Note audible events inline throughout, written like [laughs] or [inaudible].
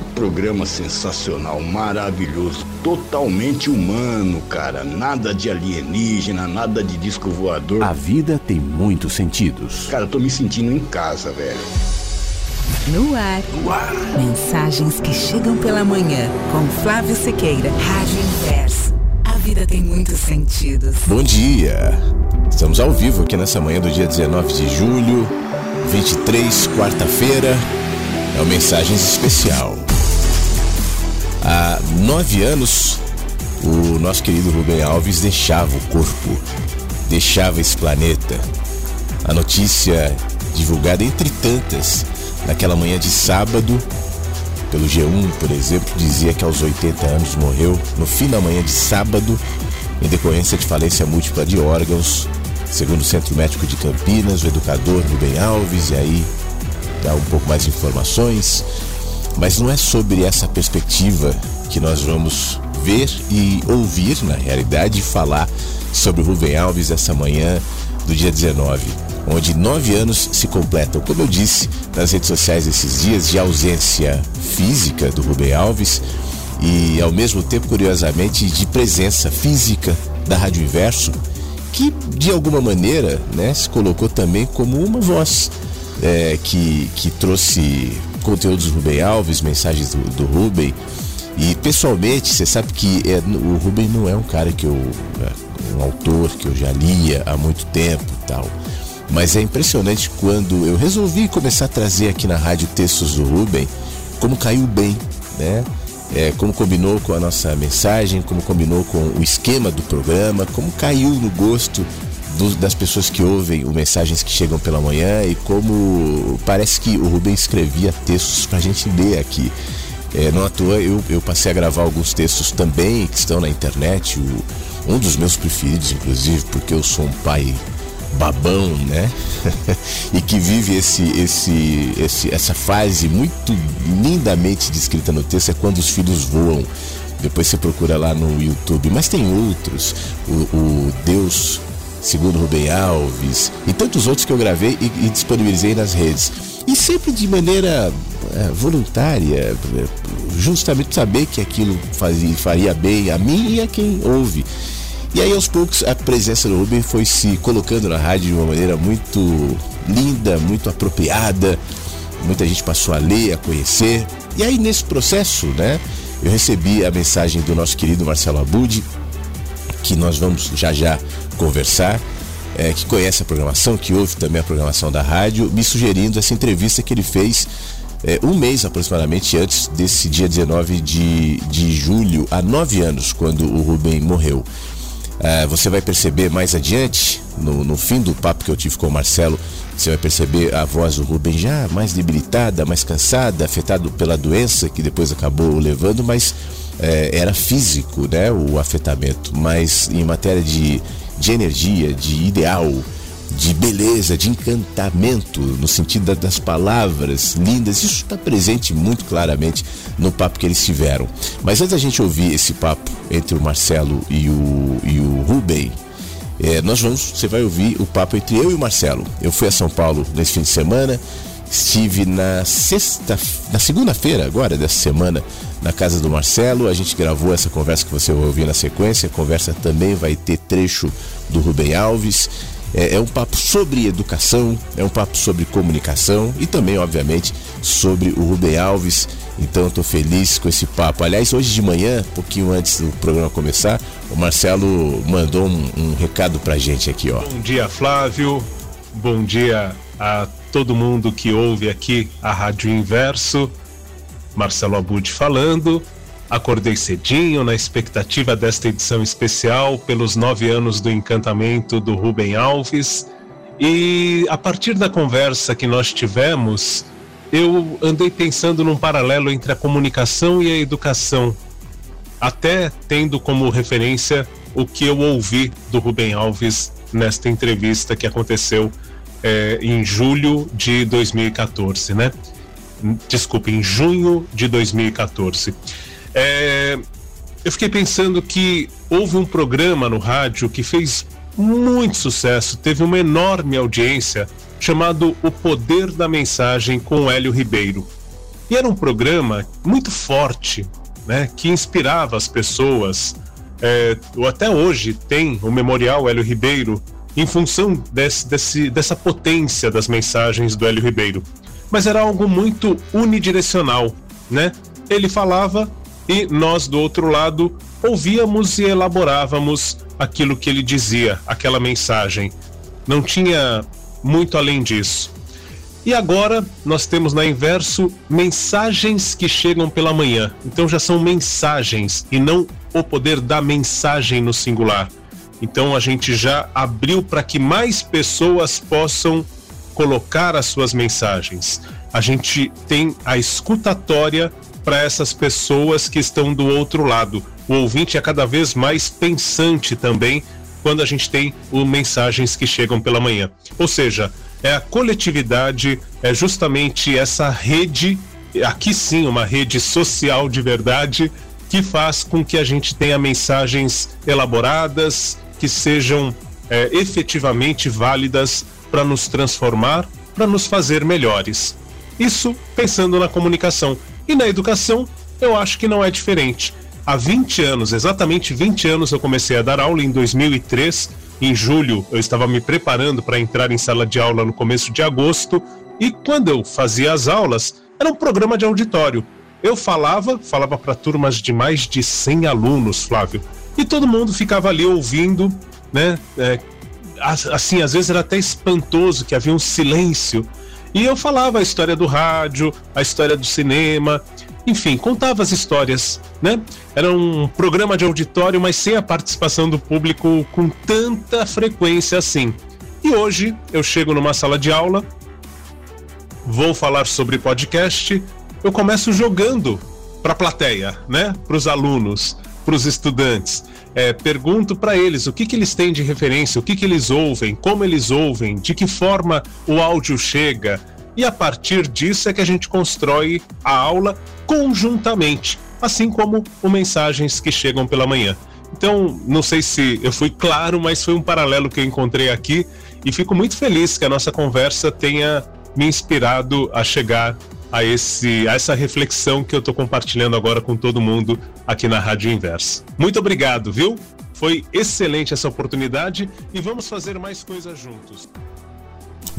que programa sensacional, maravilhoso, totalmente humano, cara. Nada de alienígena, nada de disco voador. A vida tem muitos sentidos. Cara, eu tô me sentindo em casa, velho. No ar. Mensagens que chegam pela manhã com Flávio Sequeira. Rádio Inverso. A vida tem muitos sentidos. Bom dia! Estamos ao vivo aqui nessa manhã do dia 19 de julho, 23, quarta-feira. É o Mensagens Especial. Há nove anos, o nosso querido Rubem Alves deixava o corpo, deixava esse planeta. A notícia divulgada entre tantas naquela manhã de sábado, pelo G1, por exemplo, dizia que aos 80 anos morreu no fim da manhã de sábado em decorrência de falência múltipla de órgãos, segundo o Centro Médico de Campinas, o educador Rubem Alves, e aí dá um pouco mais de informações. Mas não é sobre essa perspectiva que nós vamos ver e ouvir, na realidade, falar sobre Rubem Alves essa manhã do dia 19, onde nove anos se completam, como eu disse nas redes sociais esses dias, de ausência física do Rubem Alves e, ao mesmo tempo, curiosamente, de presença física da Rádio Inverso, que de alguma maneira né, se colocou também como uma voz é, que, que trouxe conteúdos do Rubem Alves, mensagens do, do Rubem. E pessoalmente, você sabe que é, o Rubem não é um cara que eu. É, um autor que eu já lia há muito tempo e tal. Mas é impressionante quando eu resolvi começar a trazer aqui na rádio textos do Rubem, como caiu bem, né? É, como combinou com a nossa mensagem, como combinou com o esquema do programa, como caiu no gosto do, das pessoas que ouvem o Mensagens que Chegam pela Manhã e como parece que o Rubem escrevia textos pra gente ler aqui. É, não à toa eu, eu passei a gravar alguns textos também que estão na internet, o, um dos meus preferidos, inclusive, porque eu sou um pai babão, né? [laughs] e que vive esse, esse, esse, essa fase muito lindamente descrita no texto é quando os filhos voam. Depois você procura lá no YouTube. Mas tem outros. O, o Deus segundo Rubem Alves e tantos outros que eu gravei e, e disponibilizei nas redes. E sempre de maneira é, voluntária, justamente saber que aquilo fazia, faria bem a mim e a quem ouve. E aí aos poucos a presença do Rubem foi se colocando na rádio de uma maneira muito linda, muito apropriada. Muita gente passou a ler, a conhecer. E aí nesse processo, né, eu recebi a mensagem do nosso querido Marcelo Abud, que nós vamos já já conversar, é, que conhece a programação, que ouve também a programação da rádio, me sugerindo essa entrevista que ele fez é, um mês aproximadamente antes desse dia 19 de, de julho, há nove anos, quando o Rubem morreu. Uh, você vai perceber mais adiante, no, no, fim do papo que eu tive com o Marcelo, você vai perceber a voz do Rubem já mais debilitada, mais cansada, afetado pela doença que depois acabou levando, mas é, era físico, né, o afetamento. Mas em matéria de, de energia, de ideal, de beleza, de encantamento, no sentido das palavras lindas. Isso está presente muito claramente no papo que eles tiveram. Mas antes da gente ouvir esse papo entre o Marcelo e o, e o Rubem, é, nós vamos, você vai ouvir o papo entre eu e o Marcelo. Eu fui a São Paulo nesse fim de semana, estive na sexta, na segunda-feira agora dessa semana na casa do Marcelo. A gente gravou essa conversa que você vai ouvir na sequência. A conversa também vai ter trecho do Rubem Alves. É, é, um papo sobre educação, é um papo sobre comunicação e também, obviamente, sobre o Rubem Alves. Então, estou feliz com esse papo. Aliás, hoje de manhã, um pouquinho antes do programa começar, o Marcelo mandou um, um recado pra gente aqui, ó. Bom dia, Flávio. Bom dia a todo mundo que ouve aqui a Rádio Inverso. Marcelo Abud falando. Acordei cedinho na expectativa desta edição especial pelos nove anos do encantamento do Rubem Alves. E a partir da conversa que nós tivemos, eu andei pensando num paralelo entre a comunicação e a educação, até tendo como referência o que eu ouvi do Rubem Alves nesta entrevista que aconteceu é, em julho de 2014, né? Desculpe, em junho de 2014. É, eu fiquei pensando que houve um programa no rádio que fez muito sucesso, teve uma enorme audiência, chamado O Poder da Mensagem com Hélio Ribeiro. E era um programa muito forte, né, que inspirava as pessoas. É, até hoje tem o Memorial Hélio Ribeiro em função desse, desse, dessa potência das mensagens do Hélio Ribeiro. Mas era algo muito unidirecional, né? Ele falava e nós do outro lado ouvíamos e elaborávamos aquilo que ele dizia, aquela mensagem. Não tinha muito além disso. E agora nós temos na inverso mensagens que chegam pela manhã. Então já são mensagens e não o poder da mensagem no singular. Então a gente já abriu para que mais pessoas possam colocar as suas mensagens. A gente tem a escutatória para essas pessoas que estão do outro lado. O ouvinte é cada vez mais pensante também quando a gente tem o mensagens que chegam pela manhã. Ou seja, é a coletividade, é justamente essa rede, aqui sim, uma rede social de verdade, que faz com que a gente tenha mensagens elaboradas, que sejam é, efetivamente válidas para nos transformar, para nos fazer melhores. Isso pensando na comunicação. E na educação, eu acho que não é diferente. Há 20 anos, exatamente 20 anos, eu comecei a dar aula em 2003. Em julho, eu estava me preparando para entrar em sala de aula no começo de agosto. E quando eu fazia as aulas, era um programa de auditório. Eu falava, falava para turmas de mais de 100 alunos, Flávio. E todo mundo ficava ali ouvindo, né? É, assim, às vezes era até espantoso que havia um silêncio e eu falava a história do rádio, a história do cinema, enfim, contava as histórias, né? Era um programa de auditório, mas sem a participação do público com tanta frequência assim. E hoje eu chego numa sala de aula, vou falar sobre podcast, eu começo jogando para a plateia, né? Para os alunos, para os estudantes é, pergunto para eles o que, que eles têm de referência, o que, que eles ouvem, como eles ouvem, de que forma o áudio chega. E a partir disso é que a gente constrói a aula conjuntamente, assim como o mensagens que chegam pela manhã. Então, não sei se eu fui claro, mas foi um paralelo que eu encontrei aqui e fico muito feliz que a nossa conversa tenha me inspirado a chegar a, esse, a essa reflexão que eu estou compartilhando agora com todo mundo aqui na Rádio Inverso. Muito obrigado, viu? Foi excelente essa oportunidade e vamos fazer mais coisas juntos.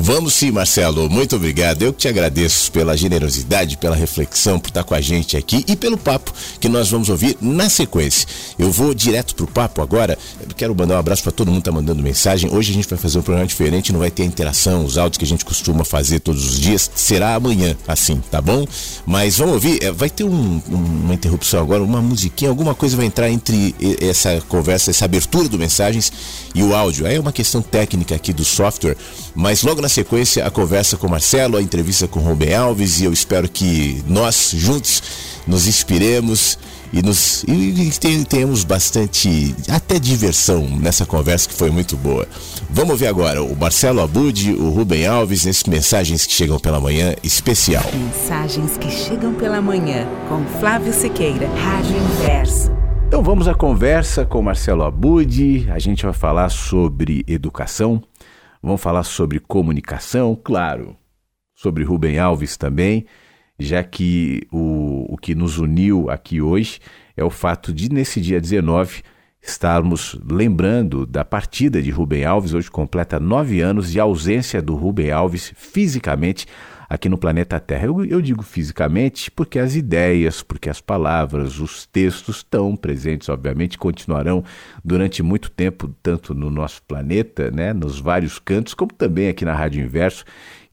Vamos sim, Marcelo. Muito obrigado. Eu que te agradeço pela generosidade, pela reflexão, por estar com a gente aqui e pelo papo que nós vamos ouvir na sequência. Eu vou direto pro papo agora. Eu quero mandar um abraço para todo mundo que tá mandando mensagem. Hoje a gente vai fazer um programa diferente, não vai ter a interação, os áudios que a gente costuma fazer todos os dias. Será amanhã, assim, tá bom? Mas vamos ouvir. É, vai ter um, uma interrupção agora, uma musiquinha, alguma coisa vai entrar entre essa conversa, essa abertura do mensagens e o áudio. É uma questão técnica aqui do software, mas logo na sequência a conversa com o Marcelo, a entrevista com o Rubem Alves e eu espero que nós juntos nos inspiremos e, nos, e, tenhamos bastante, até diversão nessa conversa que foi muito boa. Vamos ver agora o Marcelo Abud, o Rubem Alves, nesses mensagens que chegam pela manhã especial. Mensagens que chegam pela manhã com Flávio Sequeira, Rádio Inverso. Então vamos à conversa com Marcelo Abud. A gente vai falar sobre educação, vamos falar sobre comunicação, claro, sobre Rubem Alves também, já que o, o que nos uniu aqui hoje é o fato de, nesse dia 19, estarmos lembrando da partida de Rubem Alves. Hoje completa nove anos de ausência do Rubem Alves fisicamente aqui no planeta Terra. Eu, eu, digo fisicamente porque as ideias, porque as palavras, os textos estão presentes, obviamente, continuarão durante muito tempo, tanto no nosso planeta, né, nos vários cantos, como também aqui na Rádio Inverso,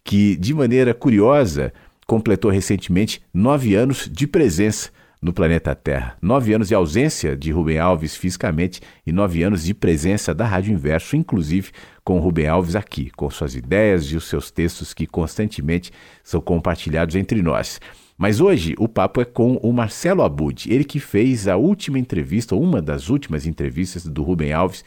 que de maneira curiosa completou recentemente nove anos de presença no planeta Terra. Nove anos de ausência de Rubem Alves fisicamente e nove anos de presença da Rádio Inverso, inclusive com Rubem Alves aqui, com suas ideias e os seus textos que constantemente são compartilhados entre nós. Mas hoje o papo é com o Marcelo Abud, ele que fez a última entrevista, uma das últimas entrevistas do Rubem Alves,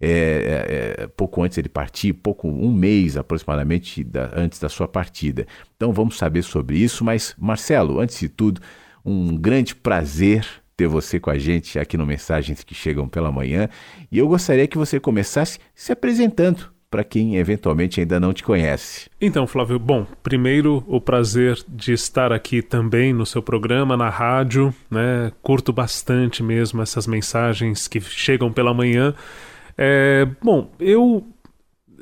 é, é, é pouco antes ele partir, pouco um mês aproximadamente da, antes da sua partida. Então vamos saber sobre isso. Mas Marcelo, antes de tudo, um grande prazer ter você com a gente aqui no Mensagens que Chegam pela Manhã. E eu gostaria que você começasse se apresentando para quem eventualmente ainda não te conhece. Então, Flávio, bom, primeiro o prazer de estar aqui também no seu programa, na rádio, né? Curto bastante mesmo essas mensagens que chegam pela manhã. É, bom, eu,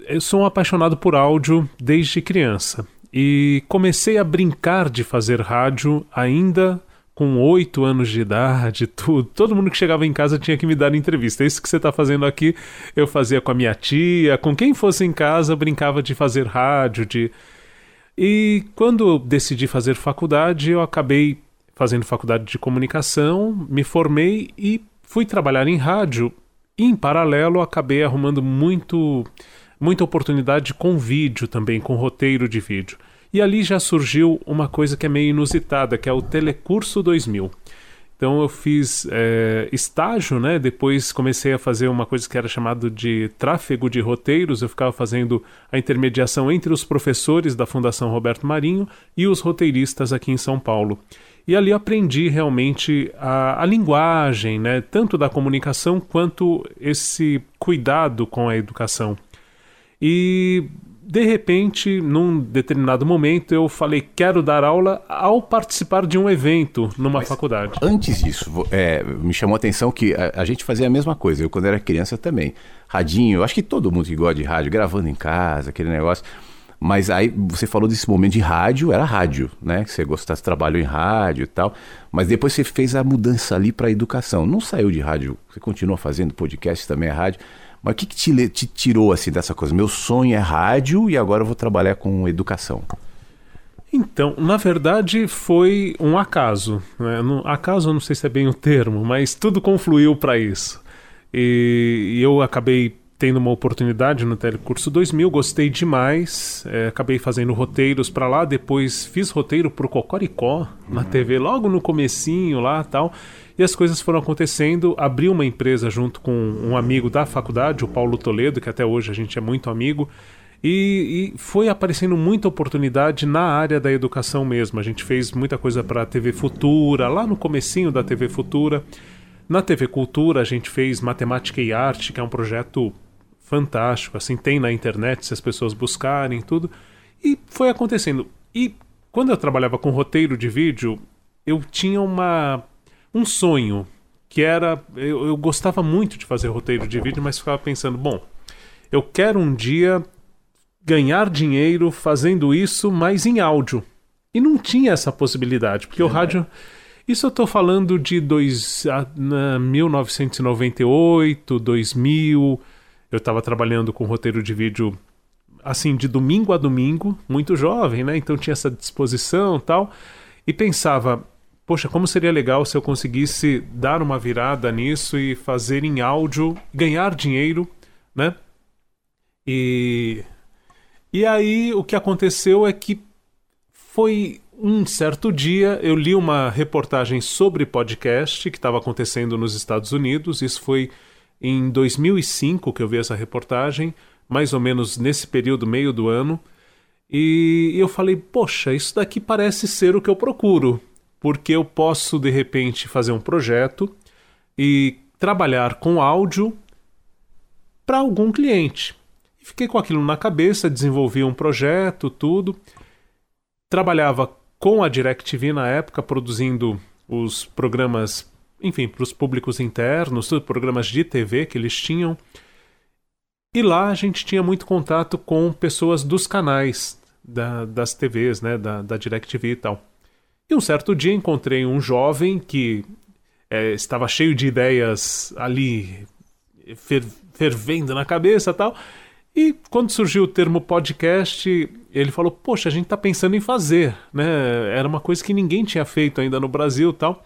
eu sou um apaixonado por áudio desde criança e comecei a brincar de fazer rádio ainda com oito anos de idade, tudo. Todo mundo que chegava em casa tinha que me dar entrevista. Isso que você está fazendo aqui, eu fazia com a minha tia, com quem fosse em casa, brincava de fazer rádio, de. E quando eu decidi fazer faculdade, eu acabei fazendo faculdade de comunicação, me formei e fui trabalhar em rádio. E em paralelo, acabei arrumando muito muita oportunidade com vídeo também, com roteiro de vídeo. E ali já surgiu uma coisa que é meio inusitada, que é o Telecurso 2000. Então eu fiz é, estágio, né? Depois comecei a fazer uma coisa que era chamado de tráfego de roteiros. Eu ficava fazendo a intermediação entre os professores da Fundação Roberto Marinho e os roteiristas aqui em São Paulo. E ali aprendi realmente a, a linguagem, né? Tanto da comunicação quanto esse cuidado com a educação. E de repente, num determinado momento, eu falei: quero dar aula ao participar de um evento numa Mas faculdade. Antes disso, é, me chamou a atenção que a, a, gente fazia a mesma coisa. Eu, quando era criança, também. Radinho, acho que todo mundo que gosta de rádio, gravando em casa, aquele negócio. Mas aí você falou desse momento de rádio, era rádio, né? Que você gostasse, trabalhou em rádio e tal. Mas depois você fez a mudança ali para educação. Não saiu de rádio, você continua fazendo podcast também é rádio. Mas o que, que te, te, tirou assim dessa coisa? Meu sonho é rádio e agora eu vou trabalhar com educação. Então, na verdade, foi um acaso. Né? No, acaso, eu não sei se é bem o termo, mas tudo confluiu para isso. E, e, eu acabei tendo uma oportunidade no Telecurso 2000, gostei demais, é, acabei fazendo roteiros para lá, depois fiz roteiro pro Cocoricó na uhum. TV logo no comecinho lá tal. E as coisas foram acontecendo. Abri uma empresa junto com um amigo da faculdade, o Paulo Toledo, que até hoje a gente é muito amigo. E, e, foi aparecendo muita oportunidade na área da educação mesmo. A gente fez muita coisa para a TV Futura, lá no comecinho da TV Futura. Na TV Cultura a gente fez Matemática e Arte, que é um projeto fantástico, assim, tem na internet se as pessoas buscarem tudo. E foi acontecendo. E quando eu trabalhava com roteiro de vídeo, eu tinha uma um sonho que era. Eu, eu gostava muito de fazer roteiro de vídeo, mas ficava pensando, bom, eu quero um dia ganhar dinheiro fazendo isso, mas em áudio. E não tinha essa possibilidade, porque é. o rádio. Isso eu estou falando de dois, a, 1998, 2000. Eu estava trabalhando com roteiro de vídeo assim, de domingo a domingo, muito jovem, né? Então tinha essa disposição tal. E pensava, poxa, como seria legal se eu conseguisse dar uma virada nisso e fazer em áudio, ganhar dinheiro, né? E, e aí o que aconteceu é que foi um certo dia eu li uma reportagem sobre podcast que estava acontecendo nos Estados Unidos. Isso foi em 2005 que eu vi essa reportagem, mais ou menos nesse período, meio do ano. E eu falei, poxa, isso daqui parece ser o que eu procuro porque eu posso de repente fazer um projeto e trabalhar com áudio para algum cliente. Fiquei com aquilo na cabeça, desenvolvi um projeto, tudo. Trabalhava com a DirecTV na época, produzindo os programas, enfim, para os públicos internos, programas de TV que eles tinham. E lá a gente tinha muito contato com pessoas dos canais da, das TVs, né, da, da DirecTV e tal. E um certo dia encontrei um jovem que é, estava cheio de ideias ali fer fervendo na cabeça tal. E quando surgiu o termo podcast, ele falou: Poxa, a gente está pensando em fazer, né? Era uma coisa que ninguém tinha feito ainda no Brasil tal.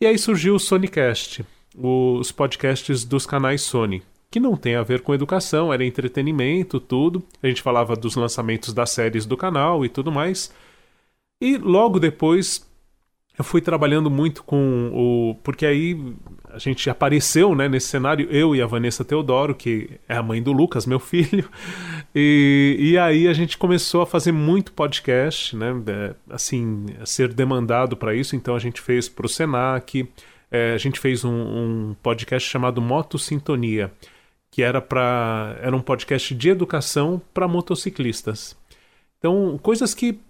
E aí surgiu o Sonicast, os podcasts dos canais Sony, que não tem a ver com educação, era entretenimento, tudo. A gente falava dos lançamentos das séries do canal e tudo mais. E logo depois eu fui trabalhando muito com o. Porque aí a gente apareceu né, nesse cenário, eu e a Vanessa Teodoro, que é a mãe do Lucas, meu [laughs] filho. E, e aí a gente começou a fazer muito podcast, né? É, assim, a ser demandado para isso. Então a gente fez para o Senac, é, a gente fez um, um podcast chamado Moto Sintonia, que era para era um podcast de educação para motociclistas. Então, coisas que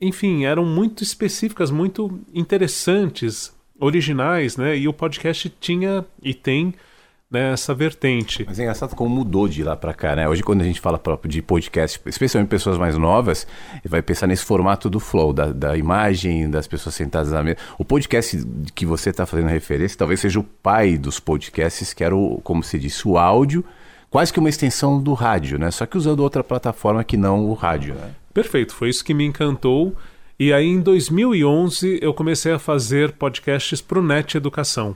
enfim, eram muito específicas, muito interessantes, originais, né? E o podcast tinha e tem né, essa vertente. Mas é engraçado como mudou de lá para cá, né? Hoje, quando a gente fala próprio de podcast, especialmente pessoas mais novas, vai pensar nesse formato do flow, da, da imagem, das pessoas sentadas na mesa. O podcast que você está fazendo referência talvez seja o pai dos podcasts, que era, o, como se disse, o áudio, quase que uma extensão do rádio, né? Só que usando outra plataforma que não o rádio, né? Perfeito, foi isso que me encantou. E aí em 2011 eu comecei a fazer podcasts para o Net Educação,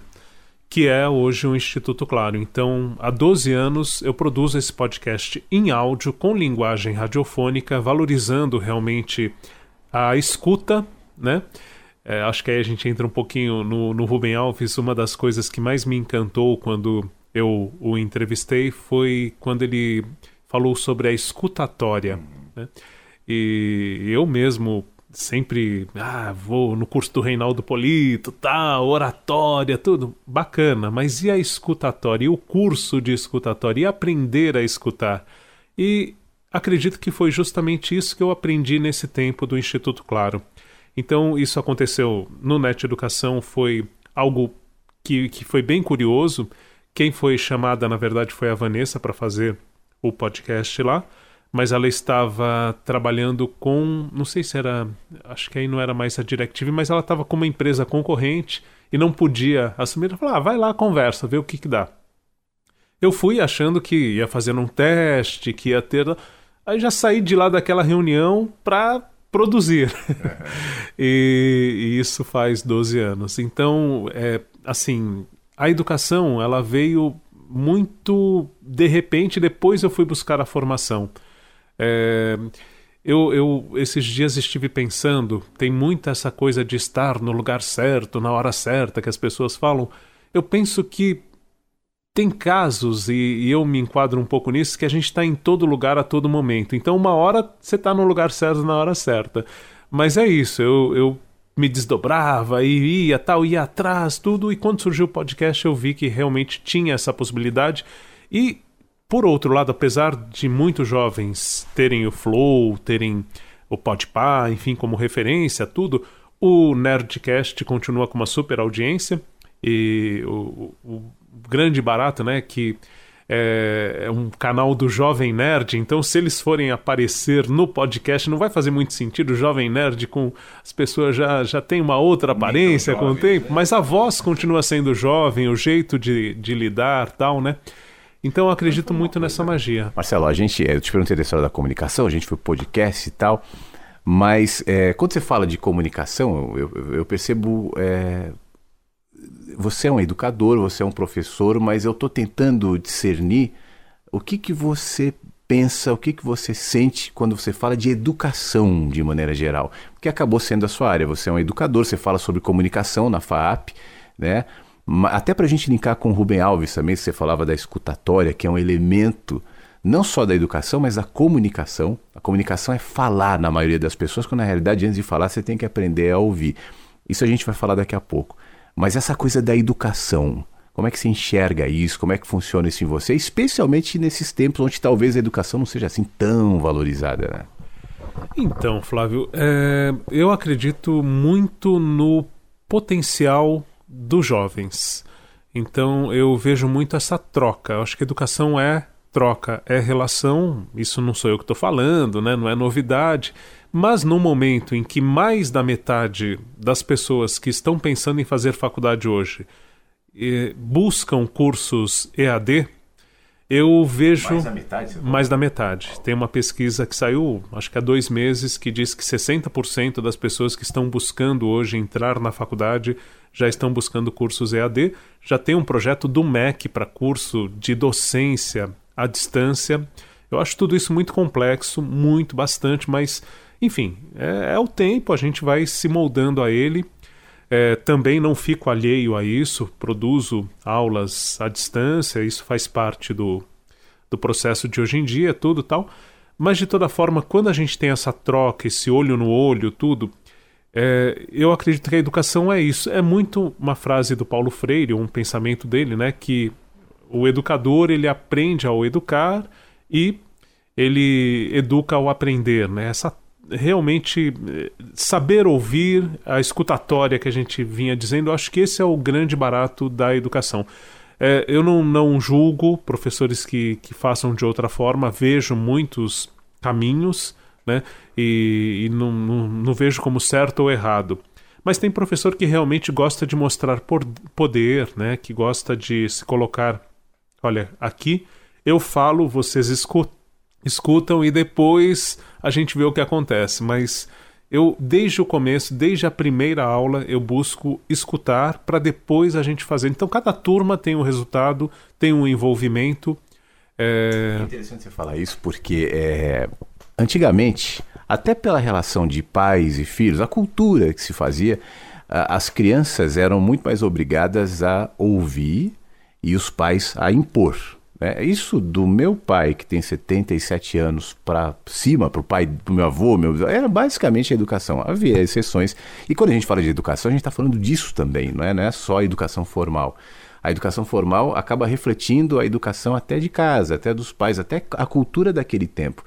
que é hoje o Instituto Claro. Então, há 12 anos eu produzo esse podcast em áudio com linguagem radiofônica, valorizando realmente a escuta, né? É, acho que aí a gente entra um pouquinho no, no Rubem Alves. Uma das coisas que mais me encantou quando eu o entrevistei foi quando ele falou sobre a escutatória. Né? E eu mesmo sempre ah, vou no curso do Reinaldo Polito, tal, oratória, tudo bacana, mas e a escutatória, e o curso de escutatória, e aprender a escutar? E acredito que foi justamente isso que eu aprendi nesse tempo do Instituto Claro. Então, isso aconteceu no Net Educação, foi algo que, que foi bem curioso. Quem foi chamada, na verdade, foi a Vanessa para fazer o podcast lá mas ela estava trabalhando com, não sei se era, acho que aí não era mais a DirecTV, mas ela estava com uma empresa concorrente e não podia assumir. Ela falou: ah, vai lá, conversa, vê o que, que dá. Eu fui achando que ia fazer um teste, que ia ter. Aí já saí de lá daquela reunião para produzir. [laughs] e, e, isso faz 12 anos. Então, é, assim, a educação ela veio muito de repente, depois eu fui buscar a formação. É, eu, eu esses dias estive pensando, tem muita essa coisa de estar no lugar certo, na hora certa que as pessoas falam. Eu penso que tem casos, e, e eu me enquadro um pouco nisso, que a gente está em todo lugar a todo momento. Então, uma hora você está no lugar certo na hora certa. Mas é isso, eu, eu me desdobrava e ia tal, ia atrás, tudo. E quando surgiu o podcast, eu vi que realmente tinha essa possibilidade. E por outro lado, apesar de muitos jovens terem o Flow, terem o Podpah, enfim, como referência, tudo, o Nerdcast continua com uma super audiência e o, o grande barato, né, que é, é, um canal do Jovem Nerd, então se eles forem aparecer no podcast, não vai fazer muito sentido o Jovem Nerd com as pessoas já, já tem uma outra aparência com o tempo, né? mas a voz continua sendo jovem, o jeito de, de lidar tal, né? Então eu acredito muito nessa magia. Marcelo, a gente, eu te perguntei da história da comunicação, a gente foi podcast e tal, mas é, quando você fala de comunicação, eu, eu percebo é, você é um educador, você é um professor, mas eu estou tentando discernir o que, que você pensa, o que, que você sente quando você fala de educação de maneira geral. Porque acabou sendo a sua área. Você é um educador, você fala sobre comunicação na FAAP, né? Até para a gente linkar com o Rubem Alves também, você falava da escutatória, que é um elemento não só da educação, mas da comunicação. A comunicação é falar na maioria das pessoas, quando na realidade, antes de falar, você tem que aprender a ouvir. Isso a gente vai falar daqui a pouco. Mas essa coisa da educação, como é que você enxerga isso? Como é que funciona isso em você? Especialmente nesses tempos onde talvez a educação não seja assim tão valorizada, né? Então, Flávio, é, eu acredito muito no potencial dos jovens. Então, eu vejo muito essa troca. Eu acho que educação é troca, é relação. Isso não sou eu que estou falando, né? não é novidade. Mas no momento em que mais da metade das pessoas que estão pensando em fazer faculdade hoje eh, buscam cursos EAD, eu vejo. Mais da metade? Mais da metade. Tem uma pesquisa que saiu, acho que há dois meses, que diz que 60% das pessoas que estão buscando hoje entrar na faculdade já estão buscando cursos EAD. Já tem um projeto do MEC para curso de docência à distância. Eu acho tudo isso muito complexo, muito, bastante, mas enfim, é, é o tempo, a gente vai se moldando a ele. É, também não fico alheio a isso, produzo aulas à distância, isso faz parte do, do processo de hoje em dia, tudo tal. Mas de toda forma, quando a gente tem essa troca, esse olho no olho, tudo, é, eu acredito que a educação é isso. É muito uma frase do Paulo Freire, um pensamento dele, né, que o educador ele aprende ao educar e ele educa ao aprender, né? Essa realmente eh, saber ouvir a escutatória que a gente vinha dizendo, acho que esse é o grande barato da educação. É, eu não, não julgo professores que, que façam de outra forma, vejo muitos caminhos né, e, e não, não, não vejo como certo ou errado. Mas tem professor que realmente gosta de mostrar poder, né, que gosta de se colocar. Olha, aqui eu falo, vocês escutam escutam e depois a gente vê o que acontece. Mas eu, desde o começo, desde a primeira aula, eu busco escutar para depois a gente fazer. Então, cada turma tem um resultado, tem um envolvimento. É, é interessante você falar isso, porque é, antigamente, até pela relação de pais e filhos, a cultura que se fazia, as crianças eram muito mais obrigadas a ouvir e os pais a impor. É, isso do meu pai, que tem 77 anos, para cima, para o pai do meu avô, meu, era basicamente a educação. Havia exceções. E quando a gente fala de educação, a gente está falando disso também, não é, não é só a educação formal. A educação formal acaba refletindo a educação até de casa, até dos pais, até a cultura daquele tempo.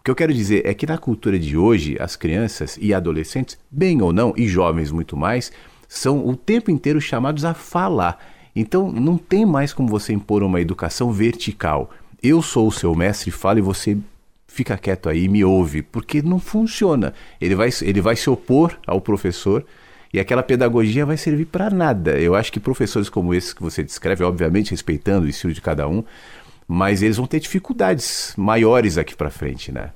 O que eu quero dizer é que na cultura de hoje, as crianças e adolescentes, bem ou não, e jovens muito mais, são o tempo inteiro chamados a falar. Então não tem mais como você impor uma educação vertical. Eu sou o seu mestre, fala e você fica quieto aí me ouve, porque não funciona. Ele vai, ele vai se opor ao professor e aquela pedagogia vai servir para nada. Eu acho que professores como esses que você descreve, obviamente respeitando o estilo de cada um, mas eles vão ter dificuldades maiores aqui para frente, né?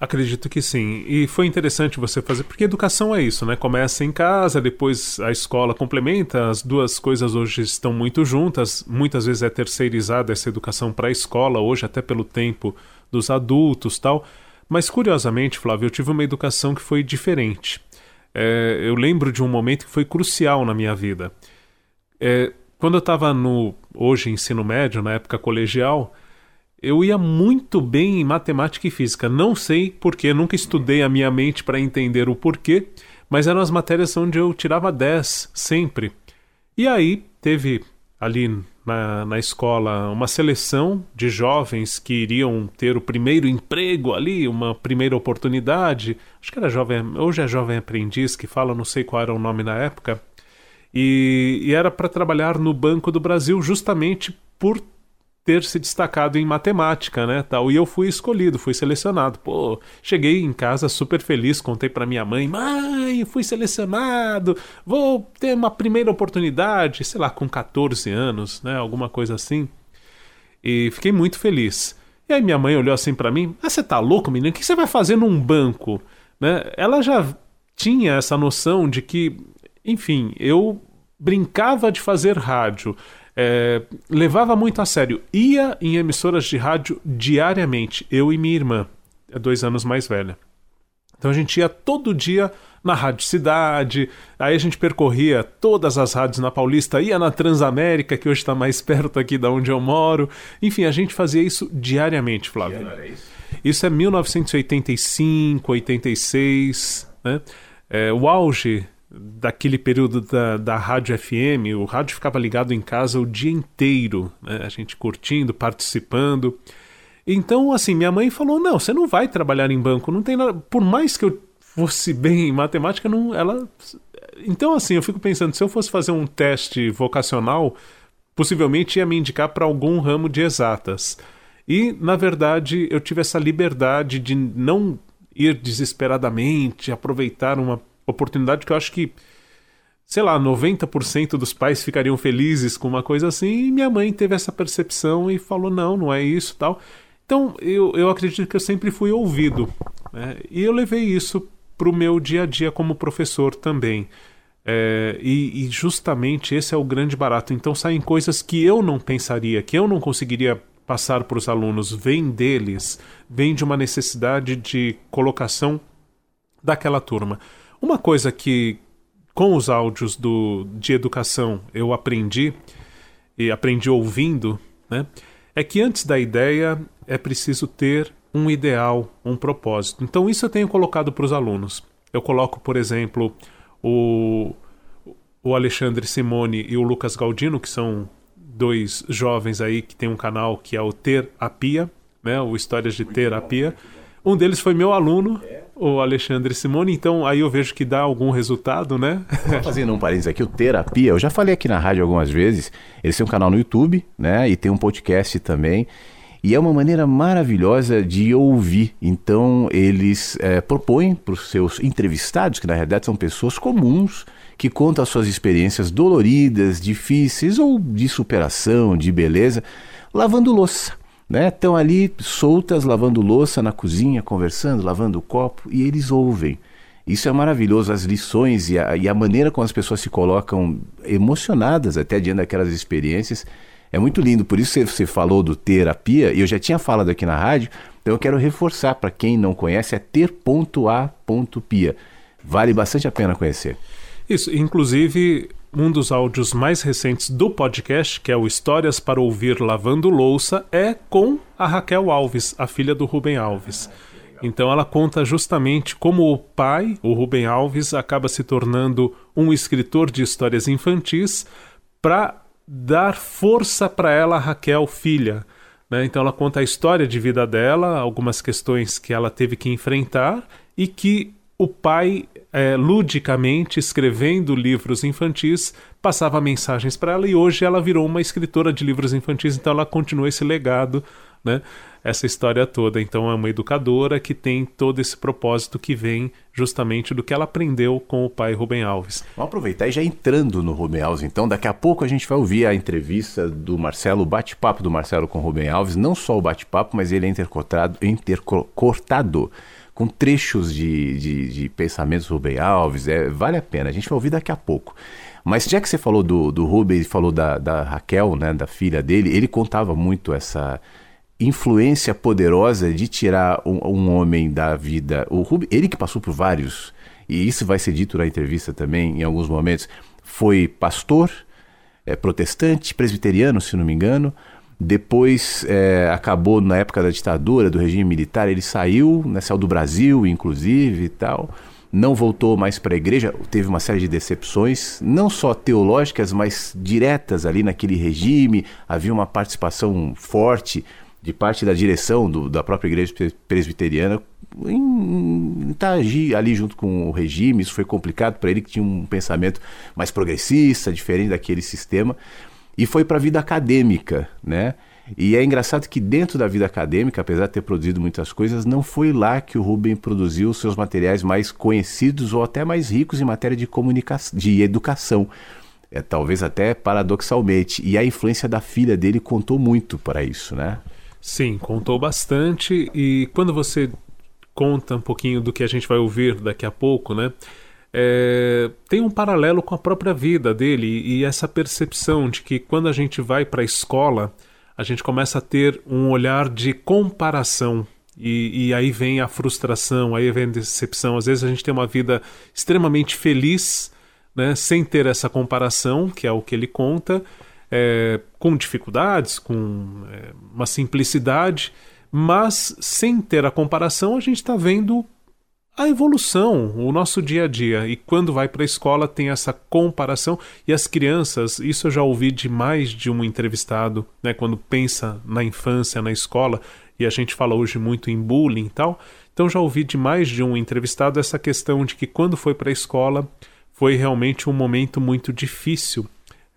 Acredito que sim. E foi interessante você fazer, porque educação é isso, né? Começa em casa, depois a escola complementa, as duas coisas hoje estão muito juntas. Muitas vezes é terceirizada essa educação para a escola, hoje até pelo tempo dos adultos tal. Mas curiosamente, Flávio, eu tive uma educação que foi diferente. É, eu lembro de um momento que foi crucial na minha vida. É, quando eu estava no, hoje, ensino médio, na época colegial, eu ia muito bem em matemática e física. Não sei porquê, nunca estudei a minha mente para entender o porquê, mas eram as matérias onde eu tirava 10 sempre. E aí teve ali na, na escola uma seleção de jovens que iriam ter o primeiro emprego ali, uma primeira oportunidade. Acho que era jovem, hoje é jovem aprendiz que fala, não sei qual era o nome na época. E, e era para trabalhar no Banco do Brasil justamente por ter se destacado em matemática, né, tal. E eu fui escolhido, fui selecionado. Pô, cheguei em casa super feliz, contei para minha mãe: "Mãe, fui selecionado. Vou ter uma primeira oportunidade, sei lá, com 14 anos, né, alguma coisa assim". E fiquei muito feliz. E aí minha mãe olhou assim para mim: "Ah, você tá louco, menino? O que você vai fazer num banco?" Né? Ela já tinha essa noção de que, enfim, eu brincava de fazer rádio, é, levava muito a sério, ia em emissoras de rádio diariamente, eu e minha irmã, é dois anos mais velha. Então a gente ia todo dia na Rádio Cidade, aí a gente percorria todas as rádios na Paulista, ia na Transamérica, que hoje está mais [laughs] perto aqui da onde eu moro. Enfim, a gente fazia isso diariamente, Flávio. Isso? isso é 1985, 86, né? É, o auge daquele período da, da rádio FM, o rádio ficava ligado em casa o dia inteiro, né? a gente curtindo, participando. Então, assim, minha mãe falou: não, você não vai trabalhar em banco, não tem nada. Por mais que eu fosse bem em matemática, não, ela. Então, assim, eu fico pensando, se eu fosse fazer um teste vocacional, possivelmente ia me indicar para algum ramo de exatas. E, na verdade, eu tive essa liberdade de não ir desesperadamente, aproveitar uma oportunidade que eu acho que, sei lá, 90% dos pais ficariam felizes com uma coisa assim, e minha mãe teve essa percepção e falou: não, não é isso tal. Então eu, eu acredito que eu sempre fui ouvido. Né? E eu levei isso para o meu dia a dia como professor também. É, e, e, justamente esse é o grande barato. Então saem coisas que eu não pensaria, que eu não conseguiria passar para os alunos, vem deles, vem de uma necessidade de colocação daquela turma. Uma coisa que com os áudios do, de educação eu aprendi, e aprendi ouvindo, né, é que antes da ideia é preciso ter um ideal, um propósito. Então isso eu tenho colocado para os alunos. Eu coloco, por exemplo, o, o Alexandre Simone e o Lucas Galdino, que são dois jovens aí que tem um canal que é o Terapia, né, o Histórias de Terapia. Um deles foi meu aluno, o Alexandre Simone, então aí eu vejo que dá algum resultado, né? Fazendo um parênteses aqui, o Terapia, eu já falei aqui na rádio algumas vezes, eles têm um canal no YouTube, né? E tem um podcast também. E é uma maneira maravilhosa de ouvir. Então, eles é, propõem para os seus entrevistados, que na realidade são pessoas comuns, que contam as suas experiências doloridas, difíceis ou de superação, de beleza, lavando louça né? Estão ali soltas, lavando louça na cozinha, conversando, lavando o copo, e eles ouvem. Isso é maravilhoso, as lições e a, e a maneira como as pessoas se colocam emocionadas até diante daquelas experiências. É muito lindo, por isso você falou do terapia, e eu já tinha falado aqui na rádio, então eu quero reforçar para quem não conhece, é ter.a.pia. Vale bastante a pena conhecer. Isso, inclusive um dos áudios mais recentes do podcast, que é o Histórias para Ouvir Lavando Louça, é com a Raquel Alves, a filha do Rubem Alves. Então ela conta justamente como o pai, o Rubem Alves, acaba se tornando um escritor de histórias infantis para dar força para ela, Raquel, filha. Né? Então ela conta a história de vida dela, algumas questões que ela teve que enfrentar e que o pai, é, ludicamente, escrevendo livros infantis, passava mensagens para ela e hoje ela virou uma escritora de livros infantis, então ela continua esse legado, né? Essa história toda. Então é uma educadora que tem todo esse propósito que vem justamente do que ela aprendeu com o pai Rubem Alves. Vamos aproveitar e já entrando no Rubem Alves, então, daqui a pouco a gente vai ouvir a entrevista do Marcelo, o bate-papo do Marcelo com o Rubem Alves, não só o bate-papo, mas ele é intercortado, intercortado com trechos de, de, de pensamentos do Rubem Alves, é, vale a pena. A gente vai ouvir daqui a pouco. Mas já que você falou do, do Rubem e falou da, da Raquel, né, da filha dele, ele contava muito essa influência poderosa de tirar um, um homem da vida. O Rubem, ele que passou por vários, e isso vai ser dito na entrevista também em alguns momentos, foi pastor, é, protestante, presbiteriano, se não me engano, depois é, acabou na época da ditadura, do regime militar, ele saiu, né, saiu do Brasil, inclusive e tal. Não voltou mais para a igreja, teve uma série de decepções, não só teológicas, mas diretas ali naquele regime. Havia uma participação forte de parte da direção do, da própria igreja presbiteriana em estar ali junto com o regime. Isso foi complicado para ele, que tinha um pensamento mais progressista, diferente daquele sistema e foi para a vida acadêmica, né? E é engraçado que dentro da vida acadêmica, apesar de ter produzido muitas coisas, não foi lá que o Rubem produziu seus materiais mais conhecidos ou até mais ricos em matéria de comunicação, de educação. É, talvez até paradoxalmente. E a influência da filha dele contou muito para isso, né? Sim, contou bastante. E quando você conta um pouquinho do que a gente vai ouvir daqui a pouco, né? É, tem um paralelo com a própria vida dele e essa percepção de que quando a gente vai para a escola a gente começa a ter um olhar de comparação. E, e, aí vem a frustração, aí vem a decepção. Às vezes a gente tem uma vida extremamente feliz, né, sem ter essa comparação, que é o que ele conta, é, com dificuldades, com é, uma simplicidade, mas sem ter a comparação a gente está vendo a evolução, o nosso dia a dia. E quando vai para a escola tem essa comparação. E as crianças, isso eu já ouvi de mais de um entrevistado, né, quando pensa na infância, na escola, e a gente fala hoje muito em bullying e tal. Então já ouvi de mais de um entrevistado essa questão de que quando foi para a escola foi realmente um momento muito difícil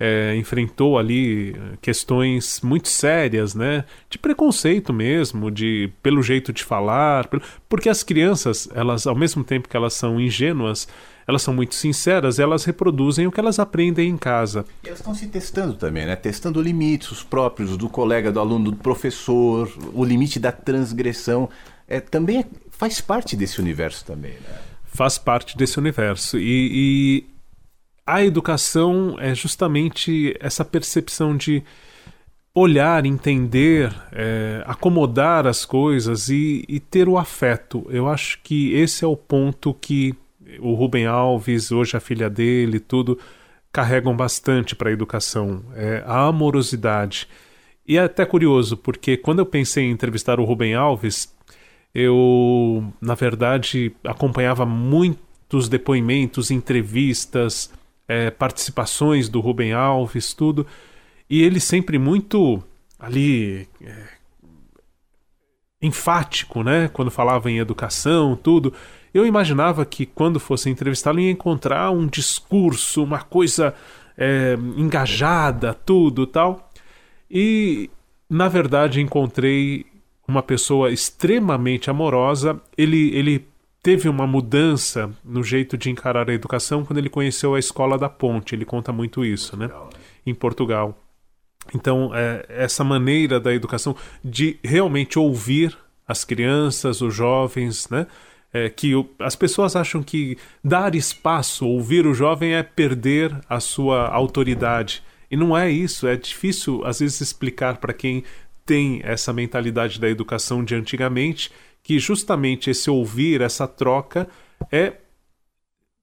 é, enfrentou ali questões muito sérias, né? De preconceito mesmo, de pelo jeito de falar, porque as crianças, elas ao mesmo tempo que elas são ingênuas, elas são muito sinceras, elas reproduzem o que elas aprendem em casa. E elas estão se testando também, né? Testando limites, os próprios do colega, do aluno, do professor, o limite da transgressão. É, também faz parte desse universo também, né? Faz parte desse universo. E, e a educação é justamente essa percepção de olhar, entender, é, acomodar as coisas e, e, ter o afeto. Eu acho que esse é o ponto que o Rubem Alves, hoje a filha dele, tudo, carregam bastante para a educação. É a amorosidade. E é até curioso, porque quando eu pensei em entrevistar o Rubem Alves, eu, na verdade, acompanhava muitos depoimentos, entrevistas, é, participações do Rubem Alves, tudo. E ele sempre muito ali é, enfático, né? Quando falava em educação, tudo. Eu imaginava que quando fosse entrevistá-lo ia encontrar um discurso, uma coisa é, engajada, tudo tal. E na verdade encontrei uma pessoa extremamente amorosa. Ele, ele teve uma mudança no jeito de encarar a educação quando ele conheceu a escola da Ponte. Ele conta muito isso, né? Em Portugal. Então, é, essa maneira da educação de realmente ouvir as crianças, os jovens, né? É, que o, as pessoas acham que dar espaço, ouvir o jovem é perder a sua autoridade. E não é isso. É difícil, às vezes, explicar para quem tem essa mentalidade da educação de antigamente que justamente esse ouvir, essa troca, é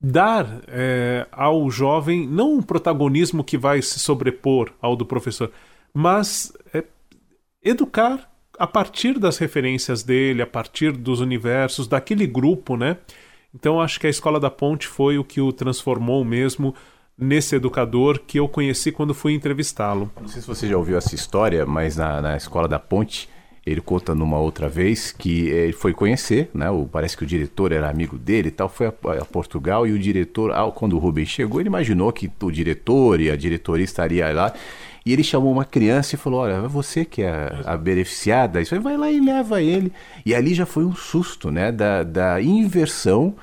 dar é, ao jovem não um protagonismo que vai se sobrepor ao do professor, mas é, educar a partir das referências dele, a partir dos universos, daquele grupo, né? Então acho que a Escola da Ponte foi o que o transformou mesmo nesse educador que eu conheci quando fui entrevistá-lo. Não sei se você já ouviu essa história, mas na, na Escola da Ponte ele conta numa outra vez que ele foi conhecer, né? O, parece que o diretor era amigo dele e tal, foi a, a Portugal e o diretor, ao, quando o Rubens chegou, ele imaginou que o diretor e a diretoria estaria lá. E ele chamou uma criança e falou: Olha, você que é a, a beneficiada, isso aí vai lá e leva ele. E ali já foi um susto, né? Da, da inversão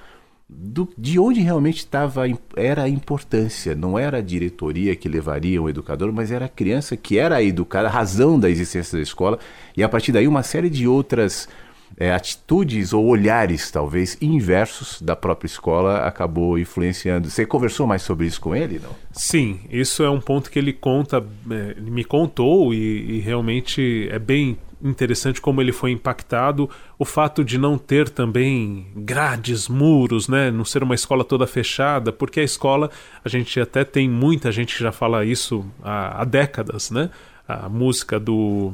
do, de onde realmente estava era a importância. Não era a diretoria que levaria o educador, mas era a criança que era educada, a razão da existência da escola. E a partir daí, uma série de outras é, atitudes ou olhares, talvez, inversos da própria escola acabou influenciando. Você conversou mais sobre isso com ele, não? Sim, isso é um ponto que ele conta, ele me contou e, e realmente é bem interessante como ele foi impactado, o fato de não ter também grades, muros, né, não ser uma escola toda fechada, porque a escola, a gente até tem muita gente que já fala isso há, há décadas, né? A música do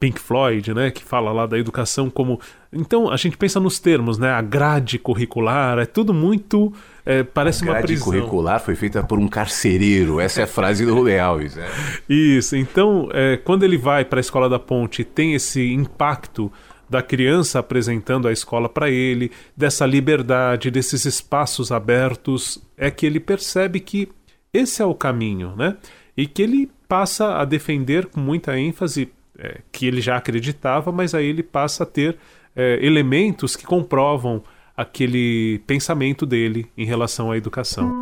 Pink Floyd, né, que fala lá da educação como. Então a gente pensa nos termos, né, a grade curricular, é tudo muito. É, parece a uma prisão. curricular foi feita por um carcereiro, essa é a frase do Rubem Alves. Né? Isso, então é, quando ele vai para a escola da Ponte tem esse impacto da criança apresentando a escola para ele, dessa liberdade, desses espaços abertos, é que ele percebe que esse é o caminho, né? E que ele passa a defender com muita ênfase é, que ele já acreditava, mas aí ele passa a ter é, elementos que comprovam aquele pensamento dele em relação à educação.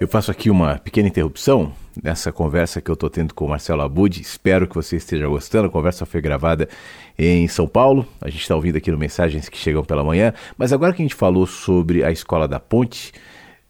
Eu faço aqui uma pequena interrupção nessa conversa que eu estou tendo com o Marcelo Abud. Espero que você esteja gostando. A conversa foi gravada em São Paulo. A gente está ouvindo aqui no Mensagens que Chegam pela Manhã. Mas agora que a gente falou sobre a Escola da Ponte,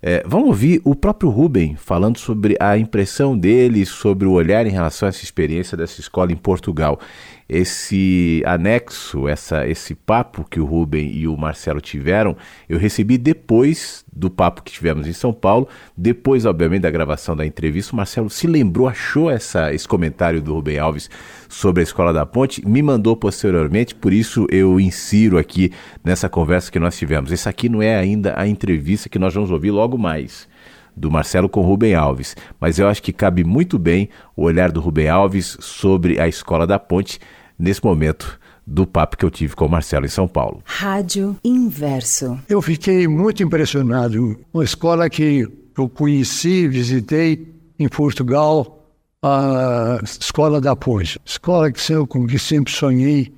é, vamos ouvir o próprio Rubem falando sobre a impressão dele, sobre o olhar em relação a essa experiência dessa escola em Portugal esse anexo, essa, esse papo que o Rubem e o Marcelo tiveram, eu recebi depois do papo que tivemos em São Paulo, depois, obviamente, da gravação da entrevista. O Marcelo se lembrou, achou essa, esse comentário do Rubem Alves sobre a Escola da Ponte, me mandou posteriormente, por isso eu insiro aqui nessa conversa que nós tivemos. Essa aqui não é ainda a entrevista que nós vamos ouvir logo mais do Marcelo com Rubem Alves, mas eu acho que cabe muito bem o olhar do Rubem Alves sobre a Escola da Ponte nesse momento do papo que eu tive com o Marcelo em São Paulo. Rádio Inverso. Eu fiquei muito impressionado. Uma escola que eu conheci, visitei em Portugal, a Escola da Ponte. Escola que eu, com que sempre sonhei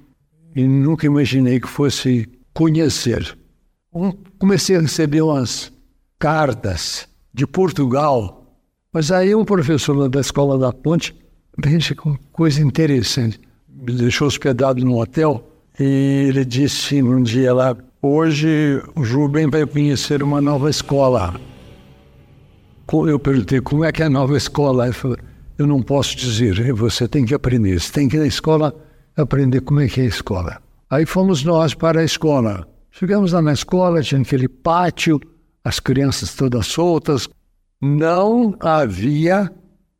e nunca imaginei que fosse conhecer. Comecei a receber umas cartas de Portugal, mas aí um professor da Escola da Ponte veja com coisa interessante me deixou hospedado num hotel e ele disse um dia lá: Hoje o Rubem vai conhecer uma nova escola. Eu perguntei: Como é que é a nova escola? Ele falou: Eu não posso dizer, você tem que aprender. Você tem que ir na escola aprender como é que é a escola. Aí fomos nós para a escola. Chegamos lá na escola, tinha aquele pátio, as crianças todas soltas. Não havia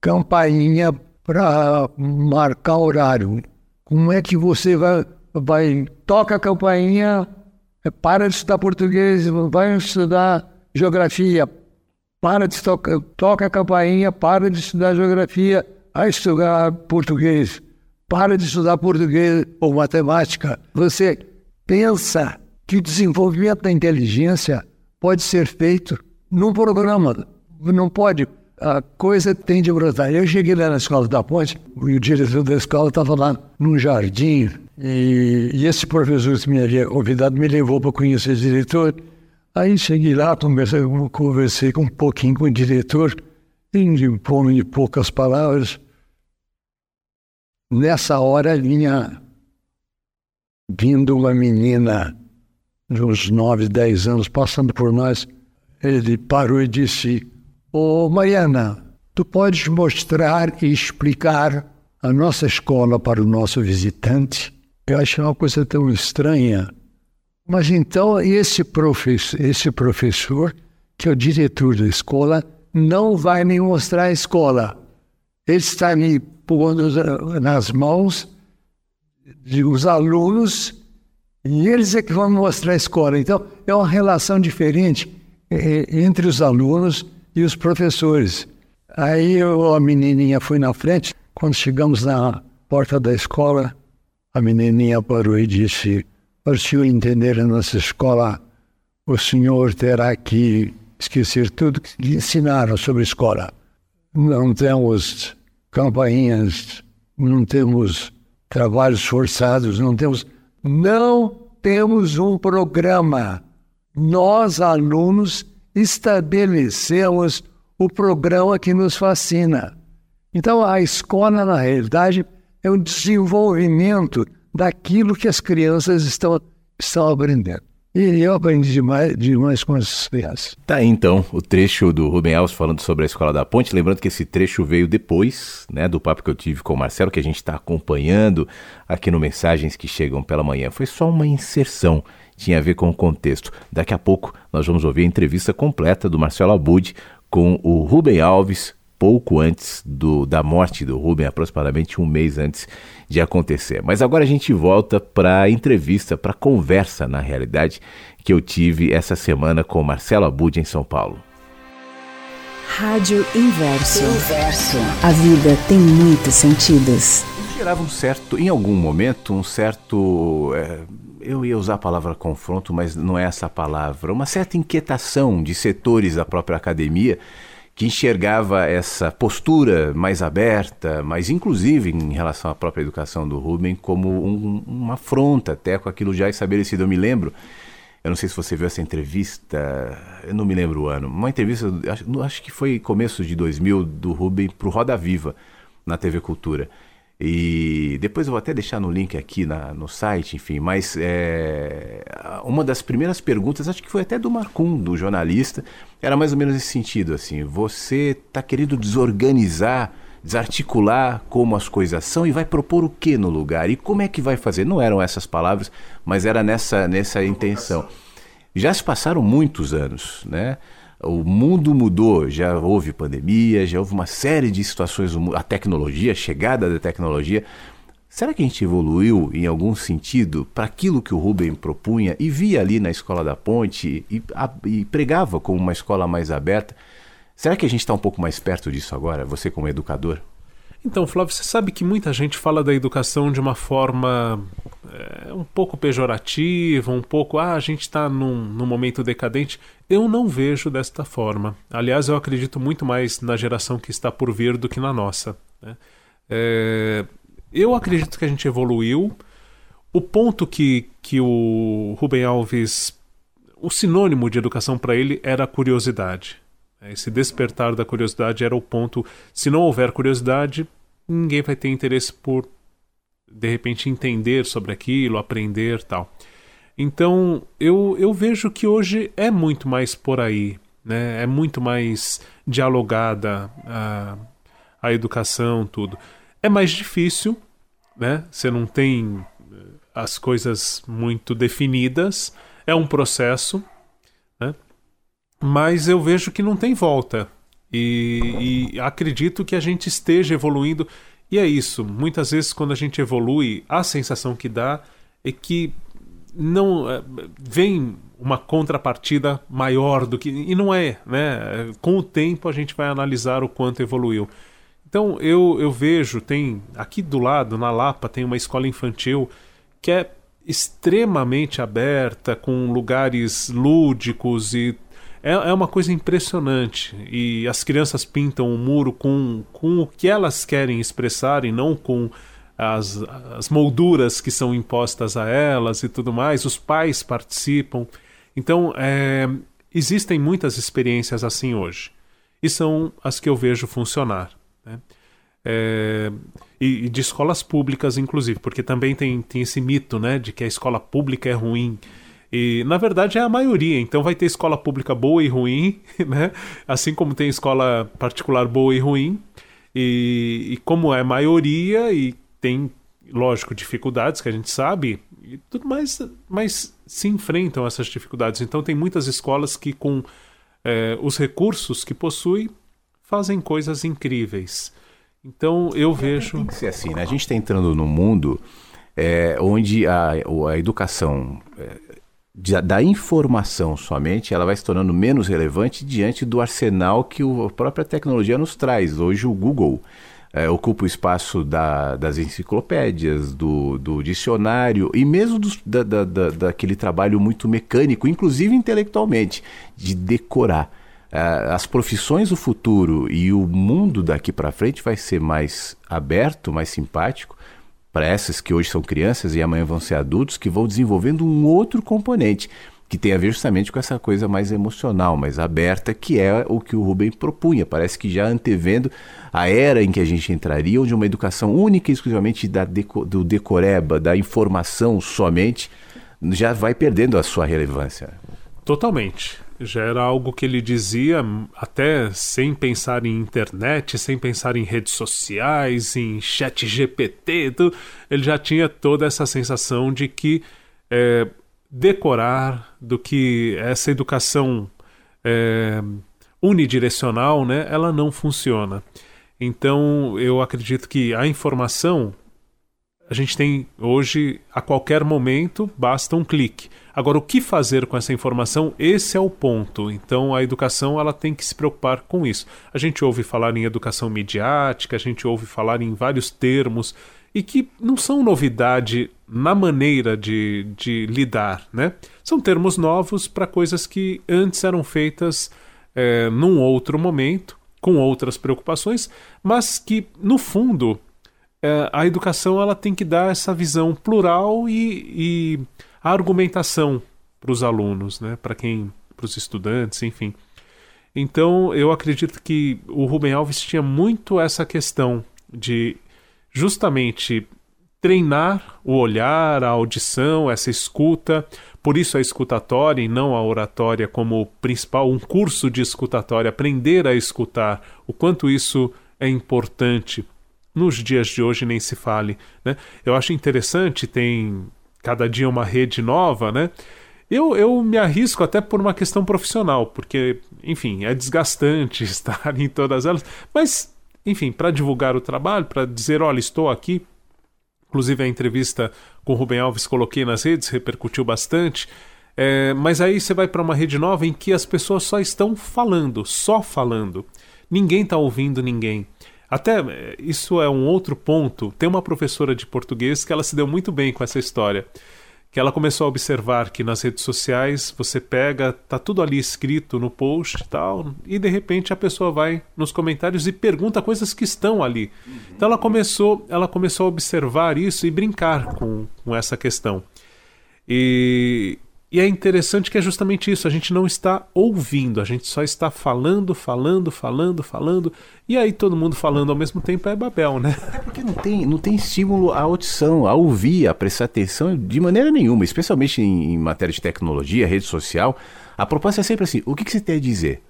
campainha para marcar horário. Como é que você vai, vai toca a campainha, para de estudar português, vai estudar geografia, para de tocar, toca a campainha, para de estudar geografia, vai estudar português, para de estudar português ou matemática. Você pensa que o desenvolvimento da inteligência pode ser feito num programa, não pode a coisa tem de brotar. Eu cheguei lá na escola da Ponte, e o diretor da escola estava lá num jardim, e, e, esse professor que me havia convidado me levou para conhecer o diretor. Aí cheguei lá, conversei, conversei um pouquinho com o diretor, em de poucas palavras. Nessa hora vinha vindo uma menina de uns 9, 10 anos, passando por nós. Ele parou e disse: Oh, Mariana, tu podes mostrar e explicar a nossa escola para o nosso visitante? Eu acho uma coisa tão estranha. Mas então esse professor, esse professor, que é o diretor da escola, não vai me mostrar a escola. Ele está me pondo nas mãos dos alunos e eles é que vão mostrar a escola. Então é uma relação diferente é, entre os alunos e os professores. Aí eu, a menininha foi na frente. Quando chegamos na porta da escola, a menininha parou e disse: Para o senhor entender a nossa escola, o senhor terá que esquecer tudo que lhe ensinaram sobre escola. Não temos campainhas, não temos trabalhos forçados, não temos. Não temos um programa. Nós, alunos, estabelecemos o programa que nos fascina. Então, a escola, na realidade, é um desenvolvimento daquilo que as crianças estão, estão aprendendo. E eu aprendi demais, demais com as crianças. Tá aí, então, o trecho do Rubem Alves falando sobre a Escola da Ponte. Lembrando que esse trecho veio depois né, do papo que eu tive com o Marcelo, que a gente está acompanhando aqui no Mensagens que Chegam pela Manhã. Foi só uma inserção tinha a ver com o contexto. Daqui a pouco nós vamos ouvir a entrevista completa do Marcelo Abud com o Rubem Alves, pouco antes do, da morte do Rubem, aproximadamente um mês antes de acontecer. Mas agora a gente volta para a entrevista, para a conversa, na realidade, que eu tive essa semana com o Marcelo Abud em São Paulo. Rádio Inverso. Inverso. A vida tem muitos sentidos. Gerava um certo, em algum momento, um certo. É eu ia usar a palavra confronto, mas não é essa palavra, uma certa inquietação de setores da própria academia que enxergava essa postura mais aberta, mais inclusive em relação à própria educação do Rubem, como um, uma afronta até com aquilo já estabelecido. Eu me lembro, eu não sei se você viu essa entrevista, eu não me lembro o ano, uma entrevista, acho, acho que foi começo de 2000, do Rubem para o Roda Viva, na TV Cultura. E depois eu vou até deixar no link aqui na, no site, enfim, mas é, uma das primeiras perguntas, acho que foi até do Marcum, do jornalista, era mais ou menos esse sentido, assim, você está querendo desorganizar, desarticular como as coisas são e vai propor o que no lugar? E como é que vai fazer? Não eram essas palavras, mas era nessa, nessa intenção. Já se passaram muitos anos, né? O mundo mudou, já houve pandemia, já houve uma série de situações, a tecnologia, a chegada da tecnologia. Será que a gente evoluiu em algum sentido para aquilo que o Rubem propunha e via ali na Escola da Ponte e, a, e pregava como uma escola mais aberta? Será que a gente está um pouco mais perto disso agora, você como educador? Então, Flávio, você sabe que muita gente fala da educação de uma forma é, um pouco pejorativa, um pouco, ah, a gente está num, num momento decadente. Eu não vejo desta forma. Aliás, eu acredito muito mais na geração que está por vir do que na nossa. Né? É, eu acredito que a gente evoluiu. O ponto que, que o Rubem Alves. O sinônimo de educação para ele era curiosidade. Esse despertar da curiosidade era o ponto. Se não houver curiosidade, ninguém vai ter interesse por, de repente, entender sobre aquilo, aprender tal. Então, eu, eu vejo que hoje é muito mais por aí. Né? É muito mais dialogada a, a educação, tudo. É mais difícil, né? Você não tem eh, as coisas muito definidas. É um processo, mas eu vejo que não tem volta. E, e, acredito que a gente esteja evoluindo. E é isso. Muitas vezes, quando a gente evolui, a sensação que dá é que não é, vem uma contrapartida maior do que. E não é, né? Com o tempo a gente vai analisar o quanto evoluiu. Então eu, eu vejo, tem aqui do lado, na Lapa, tem uma escola infantil que é extremamente aberta, com lugares lúdicos e é, é uma coisa impressionante. E as crianças pintam o muro com, com o que elas querem expressar e não com as, as molduras que são impostas a elas e tudo mais. Os pais participam. Então, é, existem muitas experiências assim hoje. E são as que eu vejo funcionar. Né? É, e, e, de escolas públicas, inclusive, porque também tem, tem esse mito né, de que a escola pública é ruim. E na verdade é a maioria, então vai ter escola pública boa e ruim, [laughs] né? Assim como tem escola particular boa e ruim. E, e como é maioria e tem, lógico, dificuldades que a gente sabe, e tudo mais, mas se enfrentam essas dificuldades. Então tem muitas escolas que com é, os recursos que possuem fazem coisas incríveis. Então eu vejo. Tem que ser assim, né? A gente está entrando num mundo é, onde a, a educação é, da informação somente, ela vai se tornando menos relevante diante do arsenal que a própria tecnologia nos traz. Hoje o Google é, ocupa o espaço da, das enciclopédias, do, do dicionário e mesmo da, da, daquele trabalho muito mecânico, inclusive intelectualmente, de decorar. É, as profissões do futuro e o mundo daqui para frente vai ser mais aberto, mais simpático, para essas que hoje são crianças e amanhã vão ser adultos, que vão desenvolvendo um outro componente, que tem a ver justamente com essa coisa mais emocional, mais aberta, que é o que o Rubem propunha. Parece que já antevendo a era em que a gente entraria, onde uma educação única e exclusivamente da deco, do decoreba, da informação somente, já vai perdendo a sua relevância. Totalmente já era algo que ele dizia até sem pensar em internet, sem pensar em redes sociais, em chat GPT, tudo, ele já tinha toda essa sensação de que é, decorar, do que essa educação é, unidirecional, né, ela não funciona. Então eu acredito que a informação a gente tem hoje a qualquer momento basta um clique. Agora, o que fazer com essa informação? Esse é o ponto. Então, a educação ela tem que se preocupar com isso. A gente ouve falar em educação midiática, a gente ouve falar em vários termos e que não são novidade na maneira de, de lidar, né? São termos novos para coisas que antes eram feitas é, num outro momento, com outras preocupações, mas que, no fundo, é, a educação ela tem que dar essa visão plural e, e argumentação para os alunos, né? para quem, para os estudantes, enfim. Então, eu acredito que o Rubem Alves tinha muito essa questão de justamente treinar o olhar, a audição, essa escuta. Por isso a escutatória e não a oratória como principal, um curso de escutatória, aprender a escutar, o quanto isso é importante. Nos dias de hoje nem se fale. Né? Eu acho interessante, tem cada dia uma rede nova, né? Eu, eu me arrisco até por uma questão profissional, porque, enfim, é desgastante [laughs] estar em todas elas, mas, enfim, para divulgar o trabalho, para dizer, olha, estou aqui, Inclusive a entrevista com o Rubem Alves coloquei nas redes, repercutiu bastante. É, mas aí você vai para uma rede nova em que as pessoas só estão falando, só falando. Ninguém está ouvindo ninguém. Até é, isso é um outro ponto. Tem uma professora de português que ela se deu muito bem com essa história que ela começou a observar que nas redes sociais você pega, tá tudo ali escrito no post e tal, e de repente a pessoa vai nos comentários e pergunta coisas que estão ali. Então ela começou, ela começou a observar isso e brincar com, com essa questão. E e é interessante que é justamente isso, a gente não está ouvindo, a gente só está falando, falando, falando, falando, e aí todo mundo falando ao mesmo tempo é Babel, né? É porque não tem, não tem estímulo à audição, a ouvir, a prestar atenção de maneira nenhuma, especialmente em, em matéria de tecnologia, rede social. A proposta é sempre assim: o que, que você tem a dizer?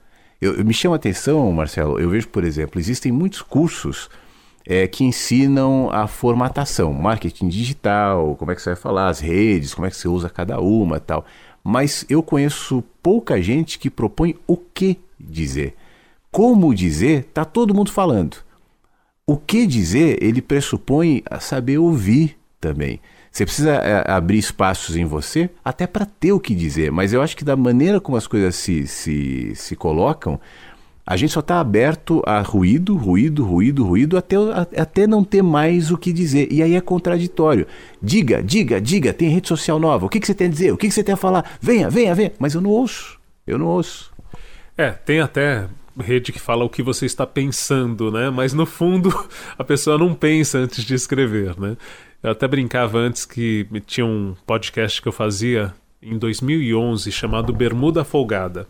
Eu, eu me chama a atenção, Marcelo, eu vejo, por exemplo, existem muitos cursos é, que ensinam a formatação, marketing digital, como é que você vai falar, as redes, como é que você usa cada uma tal. Mas eu conheço pouca gente que propõe o que dizer. Como dizer, tá todo mundo falando. O que dizer, ele pressupõe saber ouvir também. Você precisa é, abrir espaços em você até para ter o que dizer, mas eu acho que da maneira como as coisas se, se, se colocam, a gente só está aberto a ruído, ruído, ruído, ruído, até, até não ter mais o que dizer. E aí é contraditório. Diga, diga, diga, tem rede social nova. O que, que você tem a dizer? O que, que você tem a falar? Venha, venha, venha. Mas eu não ouço. Eu não ouço. É, tem até rede que fala o que você está pensando, né? Mas no fundo [laughs] a pessoa não pensa antes de escrever, né? Eu até brincava antes que tinha um podcast que eu fazia em 2011 chamado Bermuda Folgada.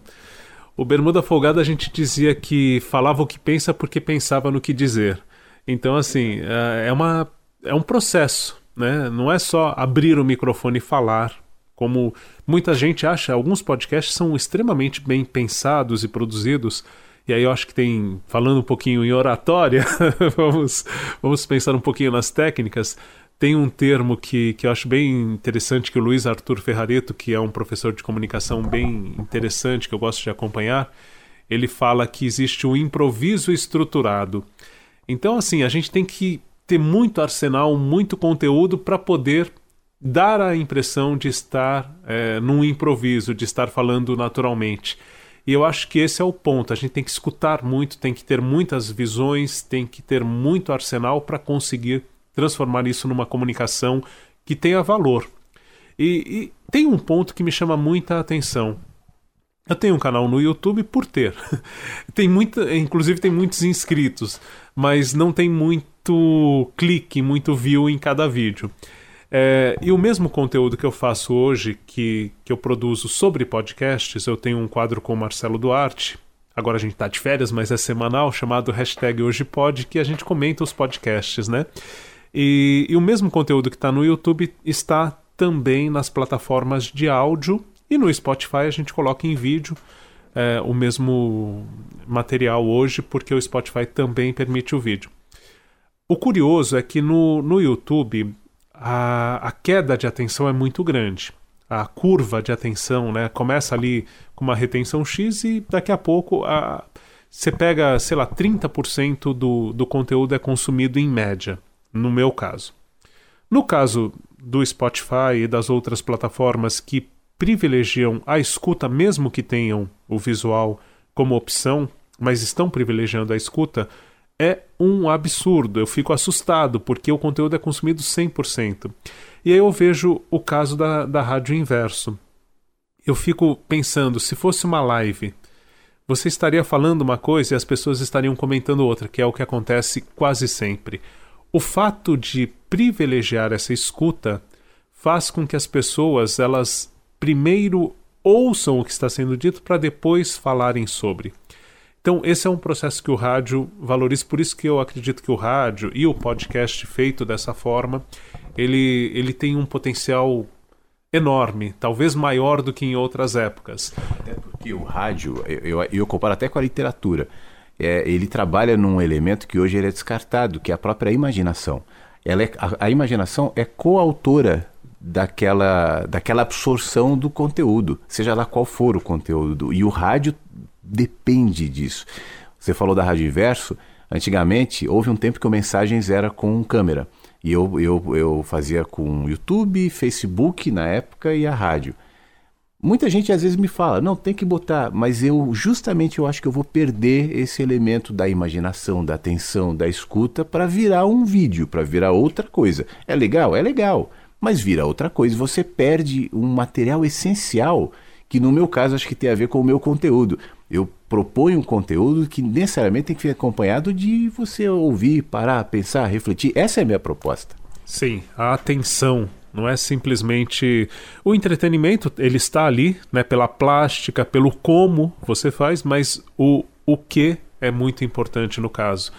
O Bermuda Folgada a gente dizia que falava o que pensa porque pensava no que dizer. Então, assim, é, é, uma, é um processo, né? Não é só abrir o microfone e falar, como muita gente acha. Alguns podcasts são extremamente bem pensados e produzidos. E aí eu acho que tem, falando um pouquinho em oratória, [laughs] vamos, vamos pensar um pouquinho nas técnicas. Tem um termo que, que eu acho bem interessante que o Luiz Arthur Ferrareto, que é um professor de comunicação bem interessante, que eu gosto de acompanhar, ele fala que existe o um improviso estruturado. Então, assim, a gente tem que ter muito arsenal, muito conteúdo para poder dar a impressão de estar é, num improviso, de estar falando naturalmente. E eu acho que esse é o ponto. A gente tem que escutar muito, tem que ter muitas visões, tem que ter muito arsenal para conseguir transformar isso numa comunicação que tenha valor. E, e, tem um ponto que me chama muita atenção. Eu tenho um canal no YouTube por ter. [laughs] tem muita, inclusive tem muitos inscritos, mas não tem muito clique, muito view em cada vídeo. É, e o mesmo conteúdo que eu faço hoje, que, que eu produzo sobre podcasts, eu tenho um quadro com o Marcelo Duarte. Agora a gente está de férias, mas é semanal, chamado hashtag Hoje Pod, que a gente comenta os podcasts, né? E, e o mesmo conteúdo que está no YouTube está também nas plataformas de áudio e no Spotify a gente coloca em vídeo é, o mesmo material hoje, porque o Spotify também permite o vídeo. O curioso é que no, no YouTube a, a queda de atenção é muito grande. A curva de atenção né, começa ali com uma retenção X e daqui a pouco a, você pega, sei lá, 30% do, do conteúdo é consumido em média no meu caso. No caso do Spotify e das outras plataformas que privilegiam a escuta, mesmo que tenham o visual como opção, mas estão privilegiando a escuta, é um absurdo. Eu fico assustado porque o conteúdo é consumido 100%. E aí eu vejo o caso da, da rádio inverso. Eu fico pensando, se fosse uma live, você estaria falando uma coisa e as pessoas estariam comentando outra, que é o que acontece quase sempre. O fato de privilegiar essa escuta faz com que as pessoas elas primeiro ouçam o que está sendo dito para depois falarem sobre. Então, esse é um processo que o rádio valoriza, por isso que eu acredito que o rádio e o podcast feito dessa forma, ele, ele tem um potencial enorme, talvez maior do que em outras épocas. Até porque o rádio, eu, eu, eu comparo até com a literatura, é, ele trabalha num elemento que hoje ele é descartado, que é a própria imaginação. Ela é, a, a imaginação é coautora daquela, daquela absorção do conteúdo, seja lá qual for o conteúdo. E o rádio depende disso. Você falou da Rádio Inverso, antigamente houve um tempo que o Mensagens era com câmera. E eu, eu, eu fazia com YouTube, Facebook na época e a rádio. Muita gente às vezes me fala, não, tem que botar, mas eu justamente eu acho que eu vou perder esse elemento da imaginação, da atenção, da escuta para virar um vídeo, para virar outra coisa. É legal? É legal, mas vira outra coisa. Você perde um material essencial que no meu caso acho que tem a ver com o meu conteúdo. Eu proponho um conteúdo que necessariamente tem que ser acompanhado de você ouvir, parar, pensar, refletir. Essa é a minha proposta. Sim, a atenção não é simplesmente o entretenimento, ele está ali, né, pela plástica, pelo como você faz, mas o o que é muito importante no caso.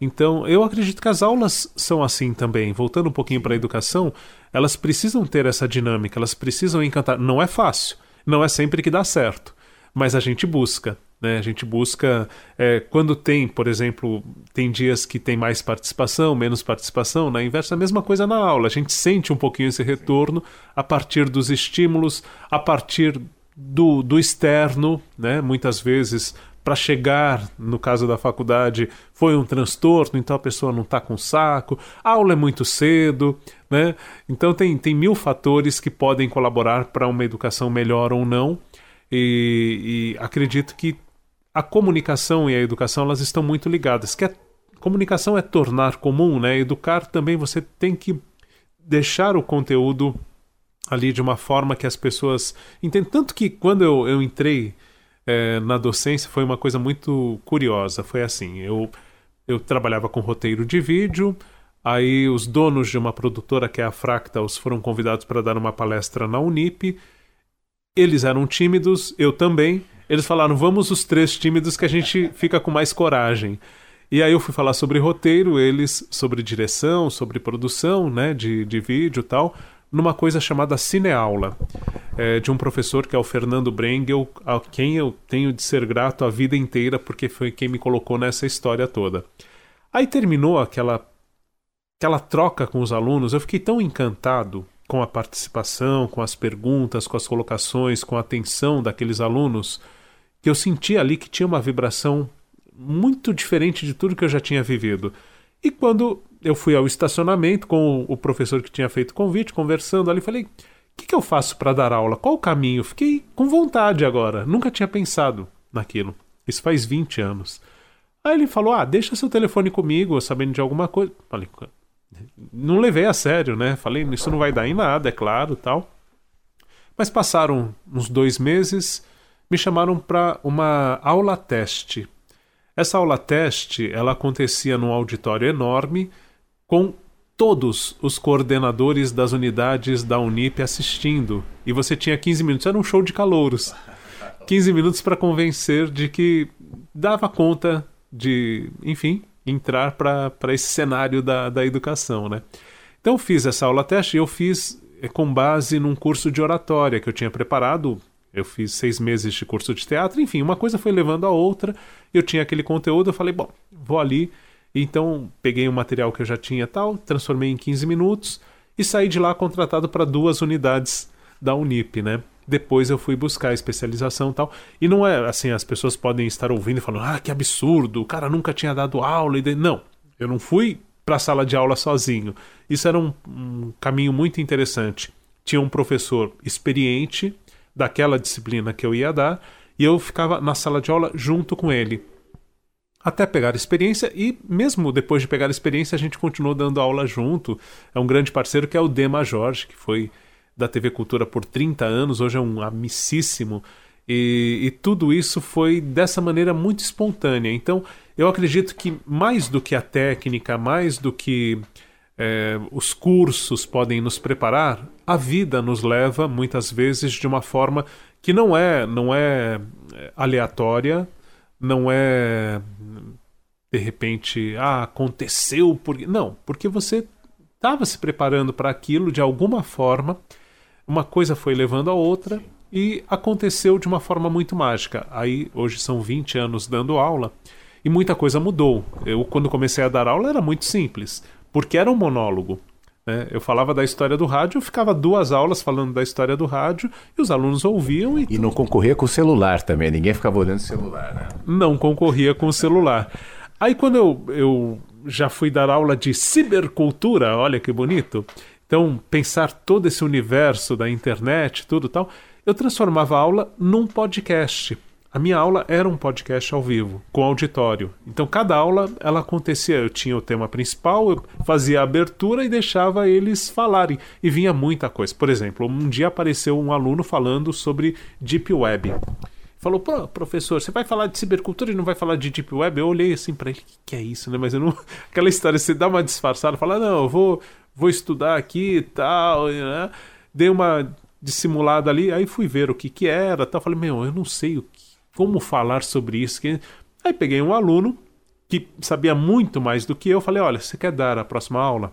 Então, eu acredito que as aulas são assim também. Voltando um pouquinho para a educação, elas precisam ter essa dinâmica, elas precisam encantar. Não é fácil, não é sempre que dá certo, mas a gente busca. Né? A gente busca, é, quando tem, por exemplo, tem dias que tem mais participação, menos participação, na inversa, a mesma coisa na aula. A gente sente um pouquinho esse retorno a partir dos estímulos, a partir do, do externo, né? muitas vezes para chegar, no caso da faculdade, foi um transtorno, então a pessoa não está com saco, a aula é muito cedo, né? Então tem, tem mil fatores que podem colaborar para uma educação melhor ou não. E, e acredito que a comunicação e a educação elas estão muito ligadas. Que a comunicação é tornar comum, né? Educar também você tem que deixar o conteúdo ali de uma forma que as pessoas entendam. Tanto que quando eu, eu entrei é, na docência foi uma coisa muito curiosa. Foi assim, eu, eu trabalhava com roteiro de vídeo, aí os donos de uma produtora que é a Fractals foram convidados para dar uma palestra na Unip. Eles eram tímidos, eu também, eles falaram: vamos os três tímidos que a gente fica com mais coragem. E aí eu fui falar sobre roteiro, eles sobre direção, sobre produção, né, de, de vídeo e tal, numa coisa chamada cineaula, é, de um professor que é o Fernando Brengel, a quem eu tenho de ser grato a vida inteira, porque foi quem me colocou nessa história toda. Aí terminou aquela, aquela troca com os alunos, eu fiquei tão encantado com a participação, com as perguntas, com as colocações, com a atenção daqueles alunos que eu senti ali que tinha uma vibração muito diferente de tudo que eu já tinha vivido. E quando eu fui ao estacionamento com o professor que tinha feito o convite, conversando ali, falei: o que, que eu faço para dar aula? Qual o caminho? Fiquei com vontade agora. Nunca tinha pensado naquilo. Isso faz 20 anos. Aí ele falou: Ah, deixa seu telefone comigo, sabendo de alguma coisa. Falei: Não levei a sério, né? Falei: Isso não vai dar em nada, é claro tal. Mas passaram uns dois meses me chamaram para uma aula teste. Essa aula teste ela acontecia num auditório enorme com todos os coordenadores das unidades da Unip assistindo. E você tinha 15 minutos, era um show de calouros. 15 minutos para convencer de que dava conta de, enfim, entrar para esse cenário da, da educação, né? Então eu fiz essa aula teste e eu fiz eh, com base num curso de oratória que eu tinha preparado eu fiz seis meses de curso de teatro, enfim, uma coisa foi levando a outra. Eu tinha aquele conteúdo, eu falei, bom, vou ali. Então, peguei o um material que eu já tinha tal, transformei em 15 minutos e saí de lá contratado para duas unidades da Unip, né? Depois eu fui buscar a especialização e tal. E não é assim, as pessoas podem estar ouvindo e falando, ah, que absurdo, o cara nunca tinha dado aula. E Não, eu não fui para a sala de aula sozinho. Isso era um, um caminho muito interessante. Tinha um professor experiente daquela disciplina que eu ia dar e eu ficava na sala de aula junto com ele. Até pegar experiência, e mesmo depois de pegar experiência, a gente continuou dando aula junto. É um grande parceiro que é o Dema Jorge, que foi da TV Cultura por 30 anos, hoje é um amicíssimo. E, e tudo isso foi dessa maneira muito espontânea. Então, eu acredito que mais do que a técnica, mais do que é, os cursos podem nos preparar, a vida nos leva muitas vezes de uma forma que não é, não é, é aleatória, não é de repente, ah, aconteceu porque não, porque você estava se preparando para aquilo de alguma forma, uma coisa foi levando a outra e aconteceu de uma forma muito mágica. Aí hoje são 20 anos dando aula e muita coisa mudou. Eu quando comecei a dar aula era muito simples, porque era um monólogo. Né? Eu falava da história do rádio, eu ficava duas aulas falando da história do rádio e os alunos ouviam e. E não concorria com o celular também, ninguém ficava olhando o celular, né? Não concorria com o celular. Aí quando eu, eu já fui dar aula de cibercultura, olha que bonito. Então, pensar todo esse universo da internet, tudo tal, eu transformava a aula num podcast. A minha aula era um podcast ao vivo, com auditório. Então, cada aula ela acontecia. Eu tinha o tema principal, eu fazia a abertura e deixava eles falarem. E vinha muita coisa. Por exemplo, um dia apareceu um aluno falando sobre Deep Web falou, professor, você vai falar de cibercultura e não vai falar de Deep Web? Eu olhei assim para ele, o que, que, é isso, né? Mas eu não. [laughs] Aquela história, você dá uma disfarçada, fala, não, eu vou, vou estudar aqui e tal, né? Dei uma dissimulada ali, aí fui ver o que que era, tal. Falei, meu, eu não sei o que, como falar sobre isso. Aí peguei um aluno que sabia muito mais do que eu, falei, olha, você quer dar a próxima aula?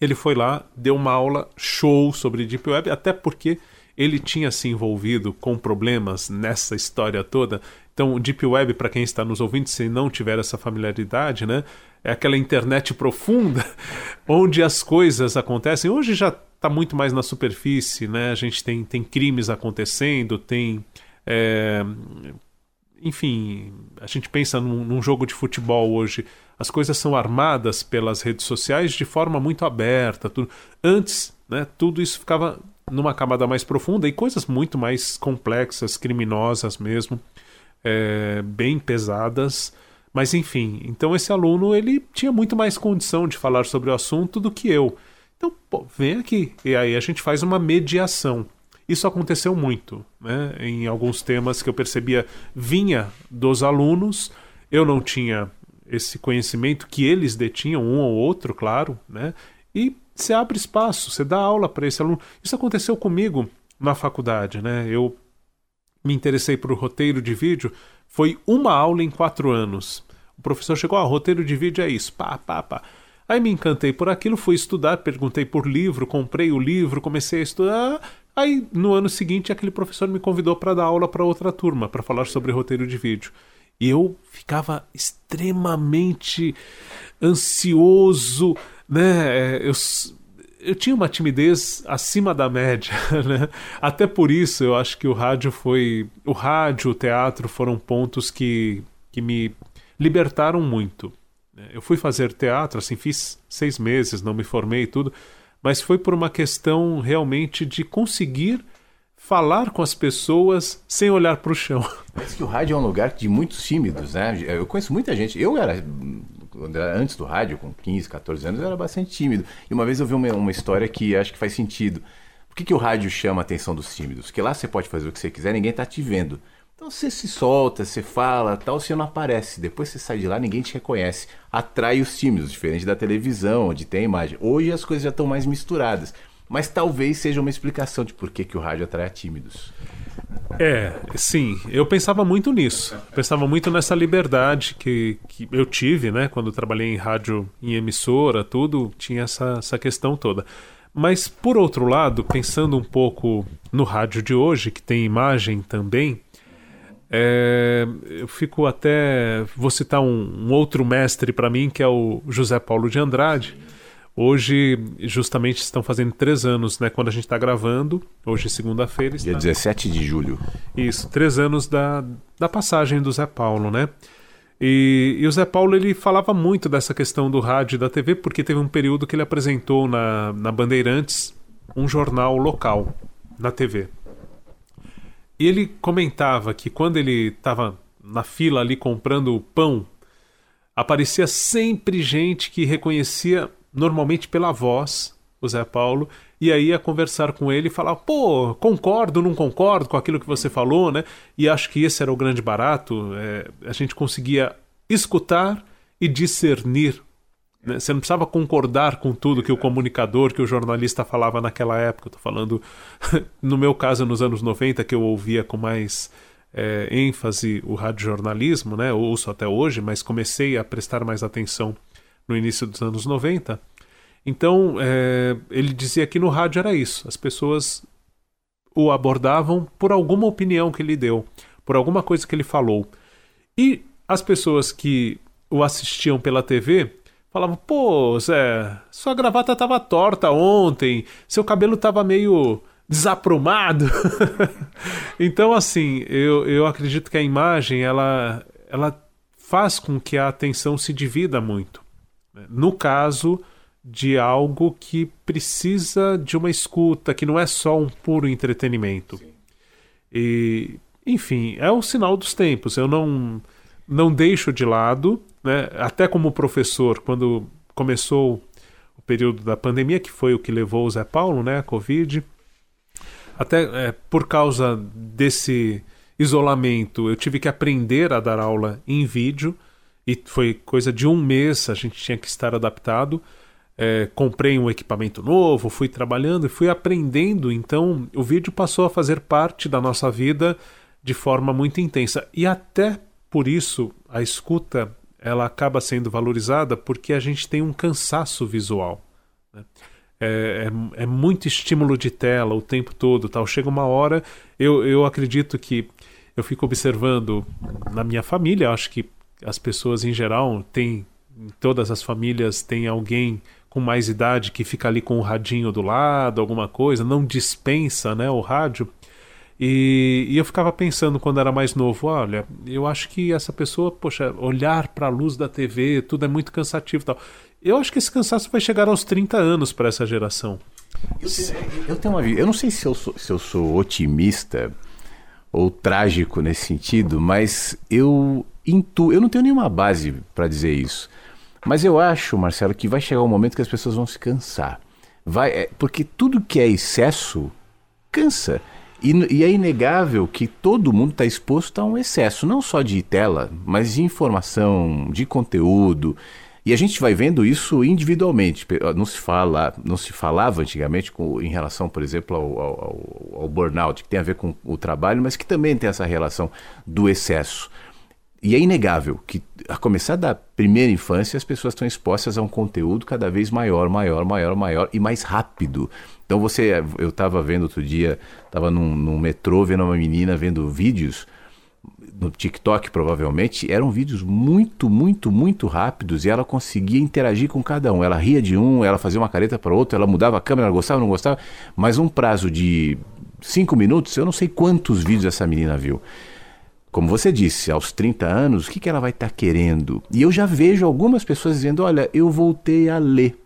Ele foi lá, deu uma aula show sobre Deep Web, até porque ele tinha se envolvido com problemas nessa história toda. Então, Deep Web, para quem está nos ouvindo, se não tiver essa familiaridade, né, é aquela internet profunda [laughs] onde as coisas acontecem. Hoje já está muito mais na superfície, né? A gente tem, tem crimes acontecendo, tem. É, enfim, a gente pensa num, num jogo de futebol hoje. As coisas são armadas pelas redes sociais de forma muito aberta. Tudo. Antes, né, tudo isso ficava numa camada mais profunda e coisas muito mais complexas, criminosas mesmo, é, bem pesadas. Mas enfim, então esse aluno ele tinha muito mais condição de falar sobre o assunto do que eu. Então, pô, vem aqui. E aí a gente faz uma mediação. Isso aconteceu muito, né? Em alguns temas que eu percebia vinha dos alunos, eu não tinha esse conhecimento que eles detinham, um ou outro, claro, né? E você abre espaço, você dá aula para esse aluno. Isso aconteceu comigo na faculdade, né? Eu me interessei por roteiro de vídeo, foi uma aula em quatro anos. O professor chegou, ah, roteiro de vídeo é isso, pá, pá, pá. Aí me encantei por aquilo, fui estudar, perguntei por livro, comprei o livro, comecei a estudar. Aí no ano seguinte aquele professor me convidou para dar aula para outra turma, para falar sobre roteiro de vídeo. E eu ficava extremamente ansioso, né? Eu, eu tinha uma timidez acima da média, [laughs] né? Até por isso eu acho que o rádio foi. O rádio, o teatro foram pontos que, que me libertaram muito. Eu fui fazer teatro, assim, fiz seis meses, não me formei e tudo, mas foi por uma questão realmente de conseguir falar com as pessoas sem olhar para o chão. Parece que o rádio é um lugar de muitos tímidos, né? Eu conheço muita gente. Eu era antes do rádio, com 15, 14 anos, eu era bastante tímido. E uma vez eu vi uma, uma história que acho que faz sentido. Por que, que o rádio chama a atenção dos tímidos? Porque lá você pode fazer o que você quiser, ninguém está te vendo. Então você se solta, você fala, tal, você não aparece. Depois você sai de lá, ninguém te reconhece. Atrai os tímidos, diferente da televisão, onde tem imagem. Hoje as coisas já estão mais misturadas. Mas talvez seja uma explicação de por que, que o rádio atrai tímidos. É, sim, eu pensava muito nisso. Pensava muito nessa liberdade que, que eu tive, né? Quando trabalhei em rádio, em emissora, tudo, tinha essa, essa questão toda. Mas, por outro lado, pensando um pouco no rádio de hoje, que tem imagem também, é, eu fico até. Vou citar um, um outro mestre para mim, que é o José Paulo de Andrade Hoje, justamente, estão fazendo três anos, né? Quando a gente está gravando, hoje, segunda-feira. Dia 17 de julho. Isso, três anos da, da passagem do Zé Paulo, né? E, e, o Zé Paulo ele falava muito dessa questão do rádio e da TV, porque teve um período que ele apresentou na, na Bandeirantes um jornal local na TV. E ele comentava que quando ele estava na fila ali comprando pão, aparecia sempre gente que reconhecia normalmente pela voz, o Zé Paulo, e aí ia conversar com ele e falar, pô, concordo, não concordo com aquilo que você falou, né? E acho que esse era o grande barato, é, a gente conseguia escutar e discernir. Né? Você não precisava concordar com tudo que o comunicador, que o jornalista falava naquela época. Estou falando, [laughs] no meu caso, nos anos 90, que eu ouvia com mais é, ênfase o radiojornalismo, né? Ouço até hoje, mas comecei a prestar mais atenção no início dos anos 90. Então, é, ele dizia que no rádio era isso. As pessoas o abordavam por alguma opinião que ele deu, por alguma coisa que ele falou. E as pessoas que o assistiam pela TV falavam: pô, Zé, sua gravata estava torta ontem, seu cabelo estava meio desaprumado. [laughs] então, assim, eu, eu acredito que a imagem ela, ela faz com que a atenção se divida muito. No caso de algo que precisa de uma escuta, que não é só um puro entretenimento. Sim. E, enfim, é o sinal dos tempos. Eu não, não deixo de lado, né? até como professor, quando começou o período da pandemia, que foi o que levou o Zé Paulo, né, a Covid, até é, por causa desse isolamento, eu tive que aprender a dar aula em vídeo, e foi coisa de um mês, a gente tinha que estar adaptado é, comprei um equipamento novo, fui trabalhando e fui aprendendo. Então, o vídeo passou a fazer parte da nossa vida de forma muito intensa. E até por isso, a escuta ela acaba sendo valorizada porque a gente tem um cansaço visual. Né? É, é, é, muito estímulo de tela o tempo todo. Tal. Chega uma hora, eu, eu acredito que eu fico observando na minha família, acho que as pessoas em geral têm, em todas as famílias tem alguém com mais idade que fica ali com o radinho do lado, alguma coisa, não dispensa né, o rádio. E, e eu ficava pensando quando era mais novo, olha, eu acho que essa pessoa, poxa, olhar para a luz da TV, tudo é muito cansativo e tal. Eu acho que esse cansaço vai chegar aos 30 anos para essa geração. Eu, eu tenho uma eu não sei se eu sou, se eu sou otimista ou trágico nesse sentido, mas eu intuo, eu não tenho nenhuma base para dizer isso. Mas eu acho, Marcelo, que vai chegar um momento que as pessoas vão se cansar. Vai, é, porque tudo que é excesso cansa. E, e é inegável que todo mundo está exposto a um excesso, não só de tela, mas de informação, de conteúdo. E a gente vai vendo isso individualmente. Não se fala, não se falava antigamente com, em relação, por exemplo, ao, ao, ao burnout, que tem a ver com o trabalho, mas que também tem essa relação do excesso. E é inegável que, a começar da primeira infância, as pessoas estão expostas a um conteúdo cada vez maior, maior, maior, maior e mais rápido. Então você, eu estava vendo outro dia, estava num, num metrô vendo uma menina vendo vídeos no TikTok provavelmente, eram vídeos muito, muito, muito rápidos e ela conseguia interagir com cada um. Ela ria de um, ela fazia uma careta para outro, ela mudava a câmera, ela gostava, não gostava, mas um prazo de cinco minutos, eu não sei quantos vídeos essa menina viu como você disse, aos 30 anos, o que, que ela vai estar tá querendo? E eu já vejo algumas pessoas dizendo: olha, eu voltei a ler,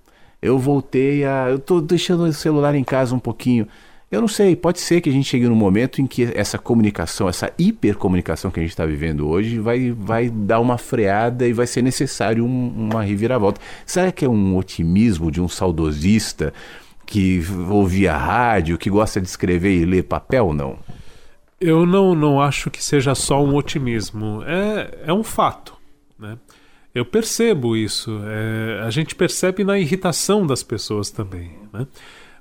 eu voltei a. Eu estou deixando o celular em casa um pouquinho. Eu não sei, pode ser que a gente chegue num momento em que essa comunicação, essa hipercomunicação que a gente está vivendo hoje, vai, vai dar uma freada e vai ser necessário um, uma reviravolta. Será que é um otimismo de um saudosista que ouvia rádio, que gosta de escrever e ler papel? Não. Eu não, não acho que seja só um otimismo. É, é um fato. Né? Eu percebo isso. É, a gente percebe na irritação das pessoas também. Né?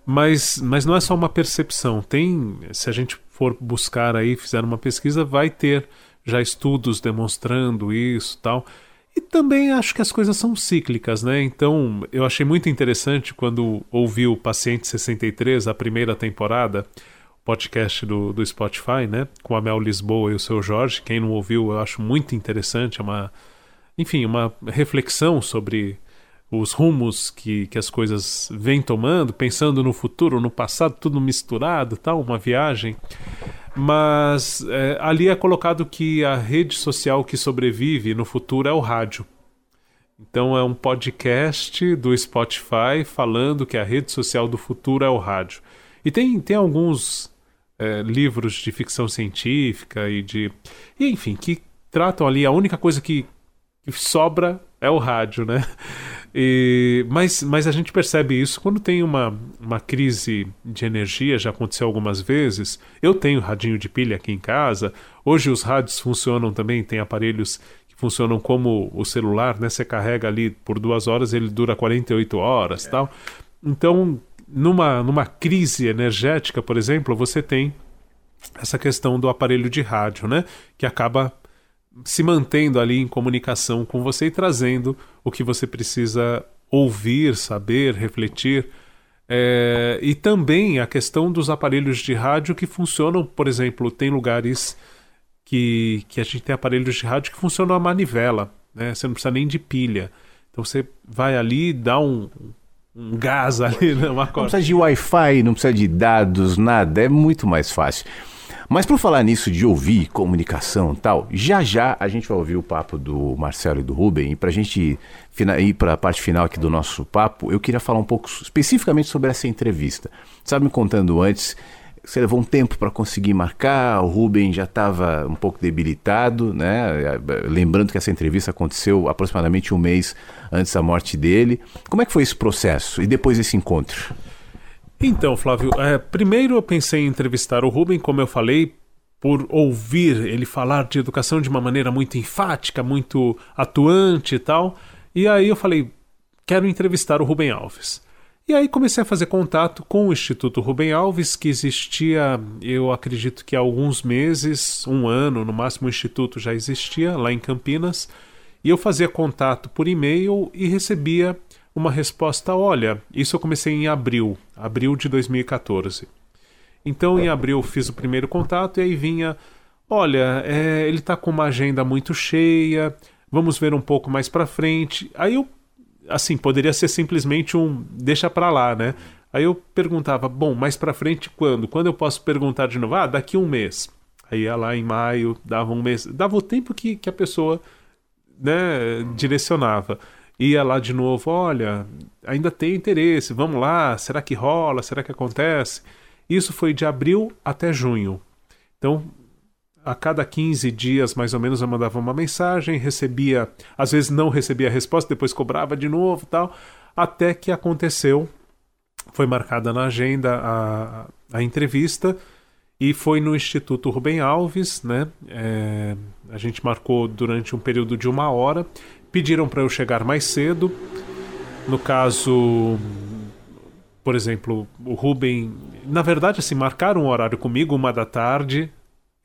Mas, mas não é só uma percepção. Tem, se a gente for buscar aí, fizer uma pesquisa, vai ter já estudos demonstrando isso tal. E também acho que as coisas são cíclicas, né? Então, eu achei muito interessante quando ouvi o Paciente 63, a primeira temporada, podcast do, do Spotify, né? Com a Mel Lisboa e o seu Jorge. Quem não ouviu, eu acho muito interessante. É uma, enfim, uma reflexão sobre os rumos que, que as coisas vêm tomando, pensando no futuro, no passado, tudo misturado, tal, uma viagem. Mas é, ali é colocado que a rede social que sobrevive no futuro é o rádio. Então é um podcast do Spotify falando que a rede social do futuro é o rádio. E tem, tem alguns é, livros de ficção científica e de. E, enfim, que tratam ali. A única coisa que, que sobra é o rádio, né? E, mas, mas a gente percebe isso quando tem uma, uma crise de energia, já aconteceu algumas vezes. Eu tenho radinho de pilha aqui em casa. Hoje os rádios funcionam também, tem aparelhos que funcionam como o celular, né? Você carrega ali por duas horas, ele dura 48 horas é. tal. Então, numa, numa crise energética, por exemplo, você tem essa questão do aparelho de rádio, né? Que acaba se mantendo ali em comunicação com você e trazendo o que você precisa ouvir, saber, refletir. É, e também a questão dos aparelhos de rádio que funcionam, por exemplo, tem lugares que, que a gente tem aparelhos de rádio que funcionam a manivela, né? Você não precisa nem de pilha. Então você vai ali, dá um, um gás ali, né? Uma não precisa de Wi-Fi, não precisa de dados, nada, é muito mais fácil. Mas por falar nisso de ouvir, comunicação e tal, já já a gente vai ouvir o papo do Marcelo e do Ruben. E para a gente ir para a parte final aqui do nosso papo, eu queria falar um pouco especificamente sobre essa entrevista. Estava me contando antes, você levou um tempo para conseguir marcar, o Ruben já estava um pouco debilitado, né? Lembrando que essa entrevista aconteceu aproximadamente um mês antes da morte dele. Como é que foi esse processo e depois esse encontro? Então, Flávio, é, primeiro eu pensei em entrevistar o Rubem, como eu falei, por ouvir ele falar de educação de uma maneira muito enfática, muito atuante e tal. E aí eu falei, quero entrevistar o Rubem Alves. E aí comecei a fazer contato com o Instituto Rubem Alves, que existia, eu acredito que há alguns meses, um ano, no máximo o instituto já existia lá em Campinas. E eu fazia contato por e-mail e recebia uma resposta: olha, isso eu comecei em abril, abril de 2014. Então, em abril, fiz o primeiro contato e aí vinha: olha, é, ele está com uma agenda muito cheia, vamos ver um pouco mais para frente. Aí eu, assim, poderia ser simplesmente um deixa para lá, né? Aí eu perguntava: bom, mais para frente quando? Quando eu posso perguntar de novo? Ah, daqui um mês. Aí ia lá em maio, dava um mês, dava o tempo que, que a pessoa né, direcionava ia lá de novo, olha, ainda tem interesse, vamos lá, será que rola, será que acontece? Isso foi de abril até junho. Então, a cada 15 dias, mais ou menos, eu mandava uma mensagem, recebia, às vezes não recebia a resposta, depois cobrava de novo tal, até que aconteceu, foi marcada na agenda a, a entrevista, e foi no Instituto Rubem Alves, né? É, a gente marcou durante um período de uma hora pediram para eu chegar mais cedo. No caso, por exemplo, o Ruben, na verdade, assim, marcaram um horário comigo, uma da tarde.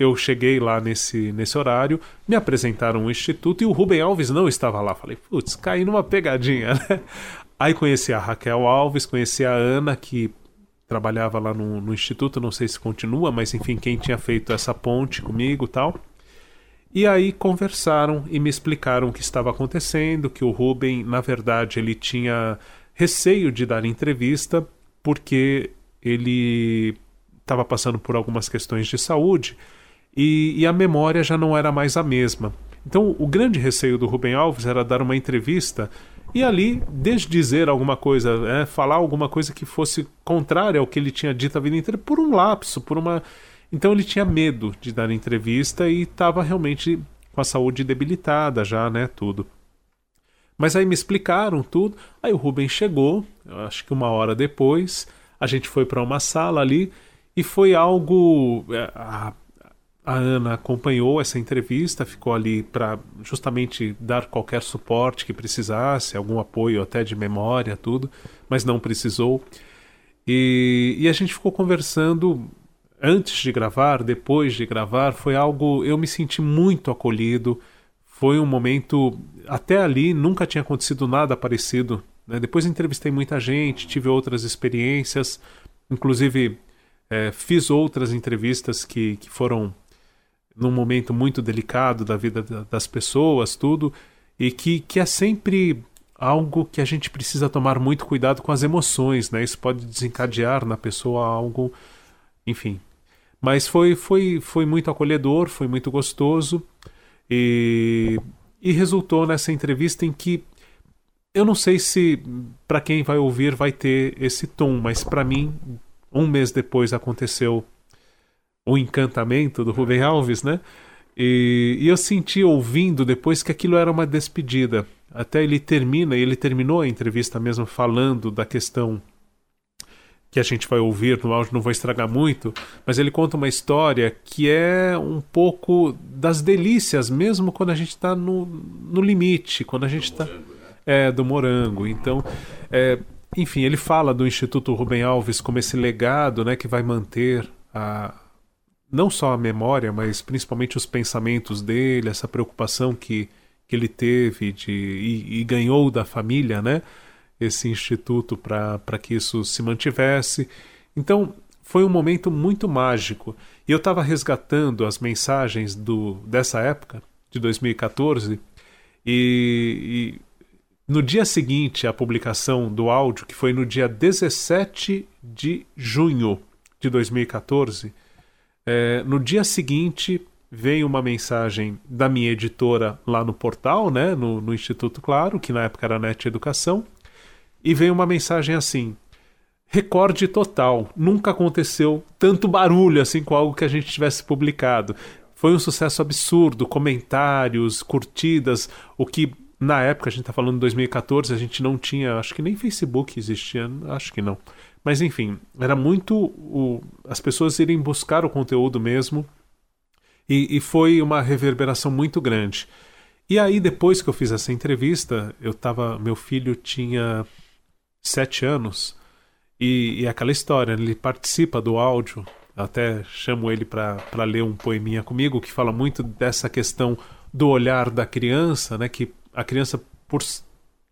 Eu cheguei lá nesse, nesse horário, me apresentaram o instituto e o Ruben Alves não estava lá. Falei, putz, caí numa pegadinha, [laughs] né? Aí conheci a Raquel Alves, conheci a Ana, que trabalhava lá no, no instituto, não sei se continua, mas enfim, quem tinha feito essa ponte comigo tal. E aí conversaram e me explicaram o que estava acontecendo, que o Ruben, na verdade, ele tinha receio de dar entrevista porque ele estava passando por algumas questões de saúde e, e, a memória já não era mais a mesma. Então, o grande receio do Ruben Alves era dar uma entrevista e ali desdizer alguma coisa, é, falar alguma coisa que fosse contrária ao que ele tinha dito a vida inteira por um lapso, por uma então ele tinha medo de dar entrevista e estava realmente com a saúde debilitada já, né, tudo. Mas aí me explicaram tudo. Aí o Rubem chegou, acho que uma hora depois, a gente foi para uma sala ali e foi algo é, a, a Ana acompanhou essa entrevista, ficou ali para justamente dar qualquer suporte que precisasse, algum apoio até de memória, tudo, mas não precisou. E, e a gente ficou conversando antes de gravar, depois de gravar, foi algo. Eu me senti muito acolhido. Foi um momento. Até ali nunca tinha acontecido nada parecido. Né? Depois entrevistei muita gente, tive outras experiências, inclusive é, fiz outras entrevistas que, que foram num momento muito delicado da vida das pessoas, tudo, e que, que é sempre algo que a gente precisa tomar muito cuidado com as emoções, né? Isso pode desencadear na pessoa algo, enfim, mas foi, foi, foi muito acolhedor, foi muito gostoso e, e resultou nessa entrevista em que eu não sei se para quem vai ouvir vai ter esse tom, mas para mim, um mês depois aconteceu o encantamento do Rubem Alves, né? E, e, eu senti ouvindo depois que aquilo era uma despedida. até ele termina, e ele terminou a entrevista mesmo falando da questão que a gente vai ouvir no áudio, não vou estragar muito, mas ele conta uma história que é um pouco das delícias, mesmo quando a gente está no, no limite, quando a gente está. É, do morango. Então, é, enfim, ele fala do Instituto Rubem Alves como esse legado né, que vai manter a, não só a memória, mas principalmente os pensamentos dele, essa preocupação que, que ele teve de, e, e ganhou da família, né? esse instituto para que isso se mantivesse. Então, foi um momento muito mágico. E eu estava resgatando as mensagens do, dessa época, de 2014, e, e no dia seguinte à publicação do áudio, que foi no dia 17 de junho de 2014, é, no dia seguinte veio uma mensagem da minha editora lá no portal, né, no, no Instituto Claro, que na época era Net Educação, e veio uma mensagem assim: recorde total, nunca aconteceu tanto barulho assim com algo que a gente tivesse publicado. Foi um sucesso absurdo, comentários, curtidas, o que na época, a gente está falando de 2014, a gente não tinha, acho que nem Facebook existia, acho que não. Mas enfim, era muito o, as pessoas irem buscar o conteúdo mesmo, e, e foi uma reverberação muito grande. E aí, depois que eu fiz essa entrevista, eu tava. Meu filho tinha sete anos. E, e aquela história, ele participa do áudio, até chamo ele para ler um poeminha comigo, que fala muito dessa questão do olhar da criança, né? Que a criança, por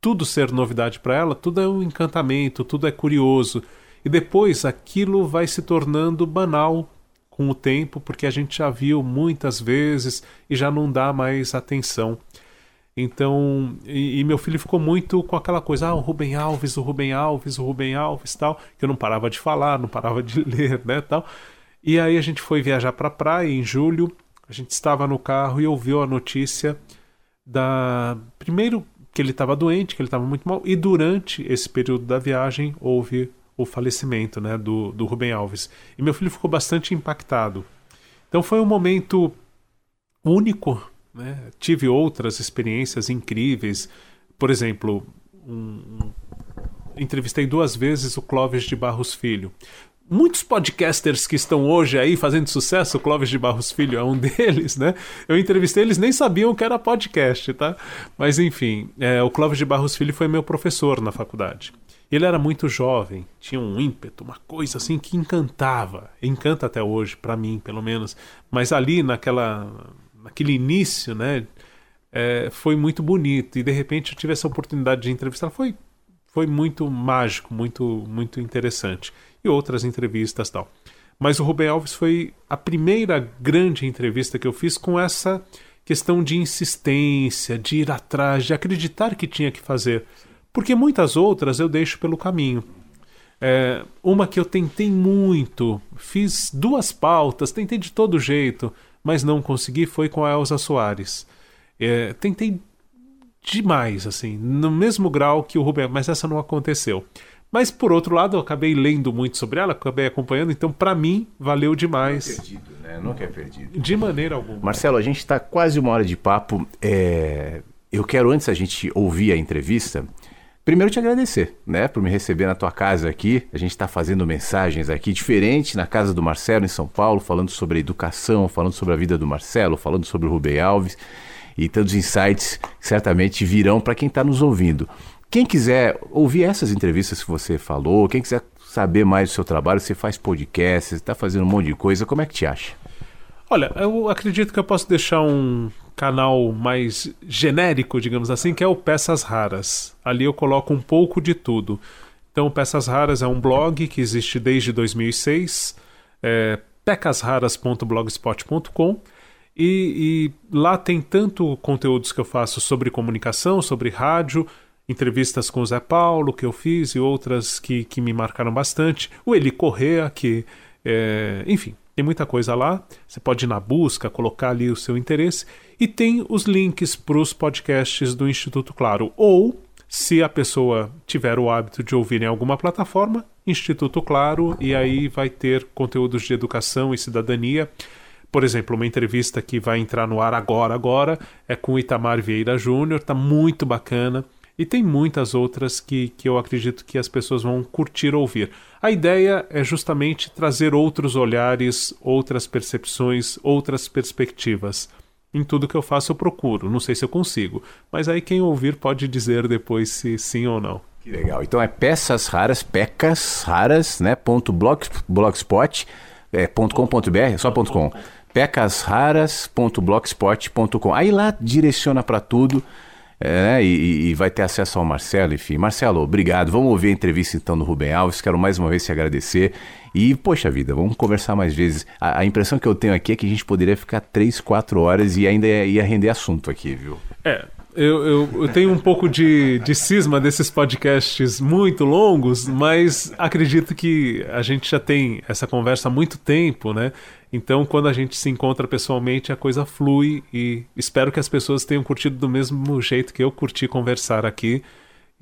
tudo ser novidade para ela, tudo é um encantamento, tudo é curioso. E depois aquilo vai se tornando banal com o tempo, porque a gente já viu muitas vezes e já não dá mais atenção. Então, e, e, meu filho ficou muito com aquela coisa, ah, o Rubem Alves, o Rubem Alves, o Rubem Alves, tal, que eu não parava de falar, não parava de [laughs] ler, né, tal. E aí a gente foi viajar para a praia em julho, a gente estava no carro e ouviu a notícia da primeiro que ele estava doente, que ele estava muito mal, e durante esse período da viagem houve o falecimento, né, do, do Rubem Alves. E meu filho ficou bastante impactado. Então foi um momento único né? Tive outras experiências incríveis. Por exemplo, um, um, entrevistei duas vezes o Clóvis de Barros Filho. Muitos podcasters que estão hoje aí fazendo sucesso, o Clóvis de Barros Filho é um [laughs] deles, né? Eu entrevistei, eles nem sabiam que era podcast, tá? Mas enfim, é, o Clóvis de Barros Filho foi meu professor na faculdade. Ele era muito jovem, tinha um ímpeto, uma coisa assim que encantava, encanta até hoje, para mim, pelo menos. Mas ali naquela naquele início, né? É, foi muito bonito e de repente eu tive essa oportunidade de entrevistar foi foi muito mágico muito muito interessante e outras entrevistas tal mas o Rubem Alves foi a primeira grande entrevista que eu fiz com essa questão de insistência de ir atrás de acreditar que tinha que fazer porque muitas outras eu deixo pelo caminho é, uma que eu tentei muito fiz duas pautas tentei de todo jeito mas não consegui foi com a Elza Soares. É, tentei demais, assim, no mesmo grau que o Rubem, mas essa não aconteceu. Mas por outro lado, eu acabei lendo muito sobre ela, acabei acompanhando, então para mim valeu demais. Não é perdido, né? Nunca é perdido. De maneira alguma. Marcelo, a gente está quase uma hora de papo. É... Eu quero, antes a gente ouvir a entrevista, Primeiro te agradecer, né, por me receber na tua casa aqui. A gente está fazendo mensagens aqui diferente na casa do Marcelo em São Paulo, falando sobre educação, falando sobre a vida do Marcelo, falando sobre o Rubem Alves e tantos insights que certamente virão para quem está nos ouvindo. Quem quiser ouvir essas entrevistas que você falou, quem quiser saber mais do seu trabalho, você faz podcast, você está fazendo um monte de coisa, como é que te acha? Olha, eu acredito que eu posso deixar um canal mais genérico, digamos assim, que é o Peças Raras. Ali eu coloco um pouco de tudo. Então, Peças Raras é um blog que existe desde 2006, é pecasraras.blogspot.com e, e lá tem tanto conteúdos que eu faço sobre comunicação, sobre rádio, entrevistas com o Zé Paulo que eu fiz e outras que, que me marcaram bastante. O Eli Correa, que, é, enfim, tem muita coisa lá. Você pode ir na busca, colocar ali o seu interesse. E tem os links para os podcasts do Instituto Claro. Ou, se a pessoa tiver o hábito de ouvir em alguma plataforma, Instituto Claro, e aí vai ter conteúdos de educação e cidadania Por exemplo, uma entrevista que vai entrar no ar agora, agora, é com Itamar Vieira Júnior, tá muito bacana. E tem muitas outras que, que eu acredito que as pessoas vão curtir ouvir. A ideia é justamente trazer outros olhares, outras percepções, outras perspectivas. Em tudo que eu faço eu procuro, não sei se eu consigo, mas aí quem ouvir pode dizer depois se sim ou não. Que legal. Então é peças raras, pecas raras, né? Ponto blog, é, ponto com, ponto br, só ponto com. pecasraras.blogspot.com. Aí lá direciona para tudo é, e, e, vai ter acesso ao Marcelo, enfim. Marcelo, obrigado. Vamos ouvir a entrevista então do Rubem Alves. Quero mais uma vez te agradecer. E, poxa vida, vamos conversar mais vezes. A, a impressão que eu tenho aqui é que a gente poderia ficar três, quatro horas e ainda ia, ia render assunto aqui, viu? É, eu, eu, eu, tenho um pouco de, de cisma desses podcasts muito longos, mas acredito que a gente já tem essa conversa há muito tempo, né? Então, quando a gente se encontra pessoalmente, a coisa flui e espero que as pessoas tenham curtido do mesmo jeito que eu curti conversar aqui.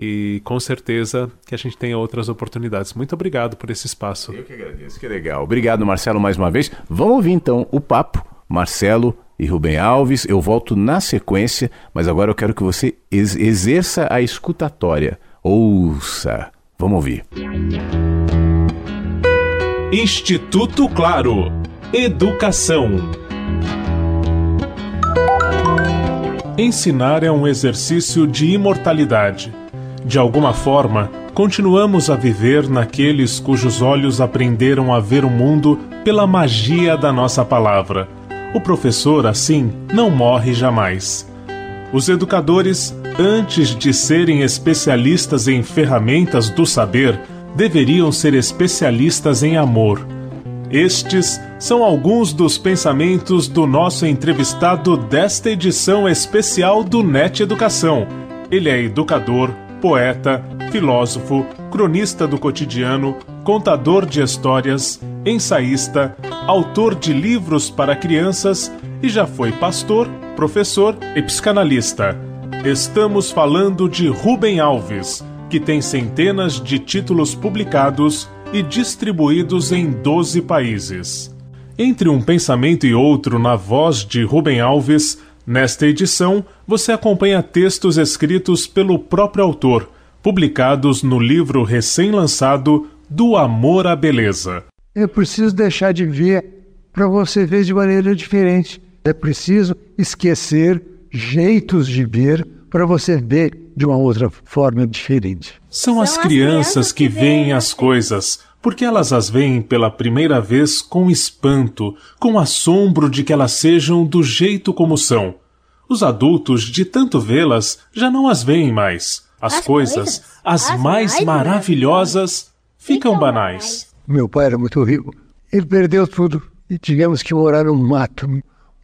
E com certeza que a gente tenha outras oportunidades. Muito obrigado por esse espaço. Eu que agradeço, que legal. Obrigado, Marcelo, mais uma vez. Vamos ouvir então o papo, Marcelo e Rubem Alves. Eu volto na sequência, mas agora eu quero que você ex exerça a escutatória. Ouça. Vamos ouvir. Instituto Claro Educação. Ensinar é um exercício de imortalidade. De alguma forma, continuamos a viver naqueles cujos olhos aprenderam a ver o mundo pela magia da nossa palavra. O professor, assim, não morre jamais. Os educadores, antes de serem especialistas em ferramentas do saber, deveriam ser especialistas em amor estes são alguns dos pensamentos do nosso entrevistado desta edição especial do NET Educação. Ele é educador, poeta, filósofo, cronista do cotidiano, contador de histórias, ensaísta, autor de livros para crianças e já foi pastor, professor e psicanalista. Estamos falando de Rubem Alves, que tem centenas de títulos publicados e distribuídos em 12 países. Entre um pensamento e outro na voz de Rubem Alves, nesta edição você acompanha textos escritos pelo próprio autor, publicados no livro recém-lançado Do Amor à Beleza. É preciso deixar de ver para você ver de maneira diferente. É preciso esquecer jeitos de ver para você ver de uma outra forma diferente. São as crianças que veem as coisas, porque elas as veem pela primeira vez com espanto, com assombro de que elas sejam do jeito como são. Os adultos, de tanto vê-las, já não as veem mais. As, as coisas, coisas, as, as mais, mais maravilhosas, ficam banais. Meu pai era muito rico. Ele perdeu tudo e tivemos que morar no mato,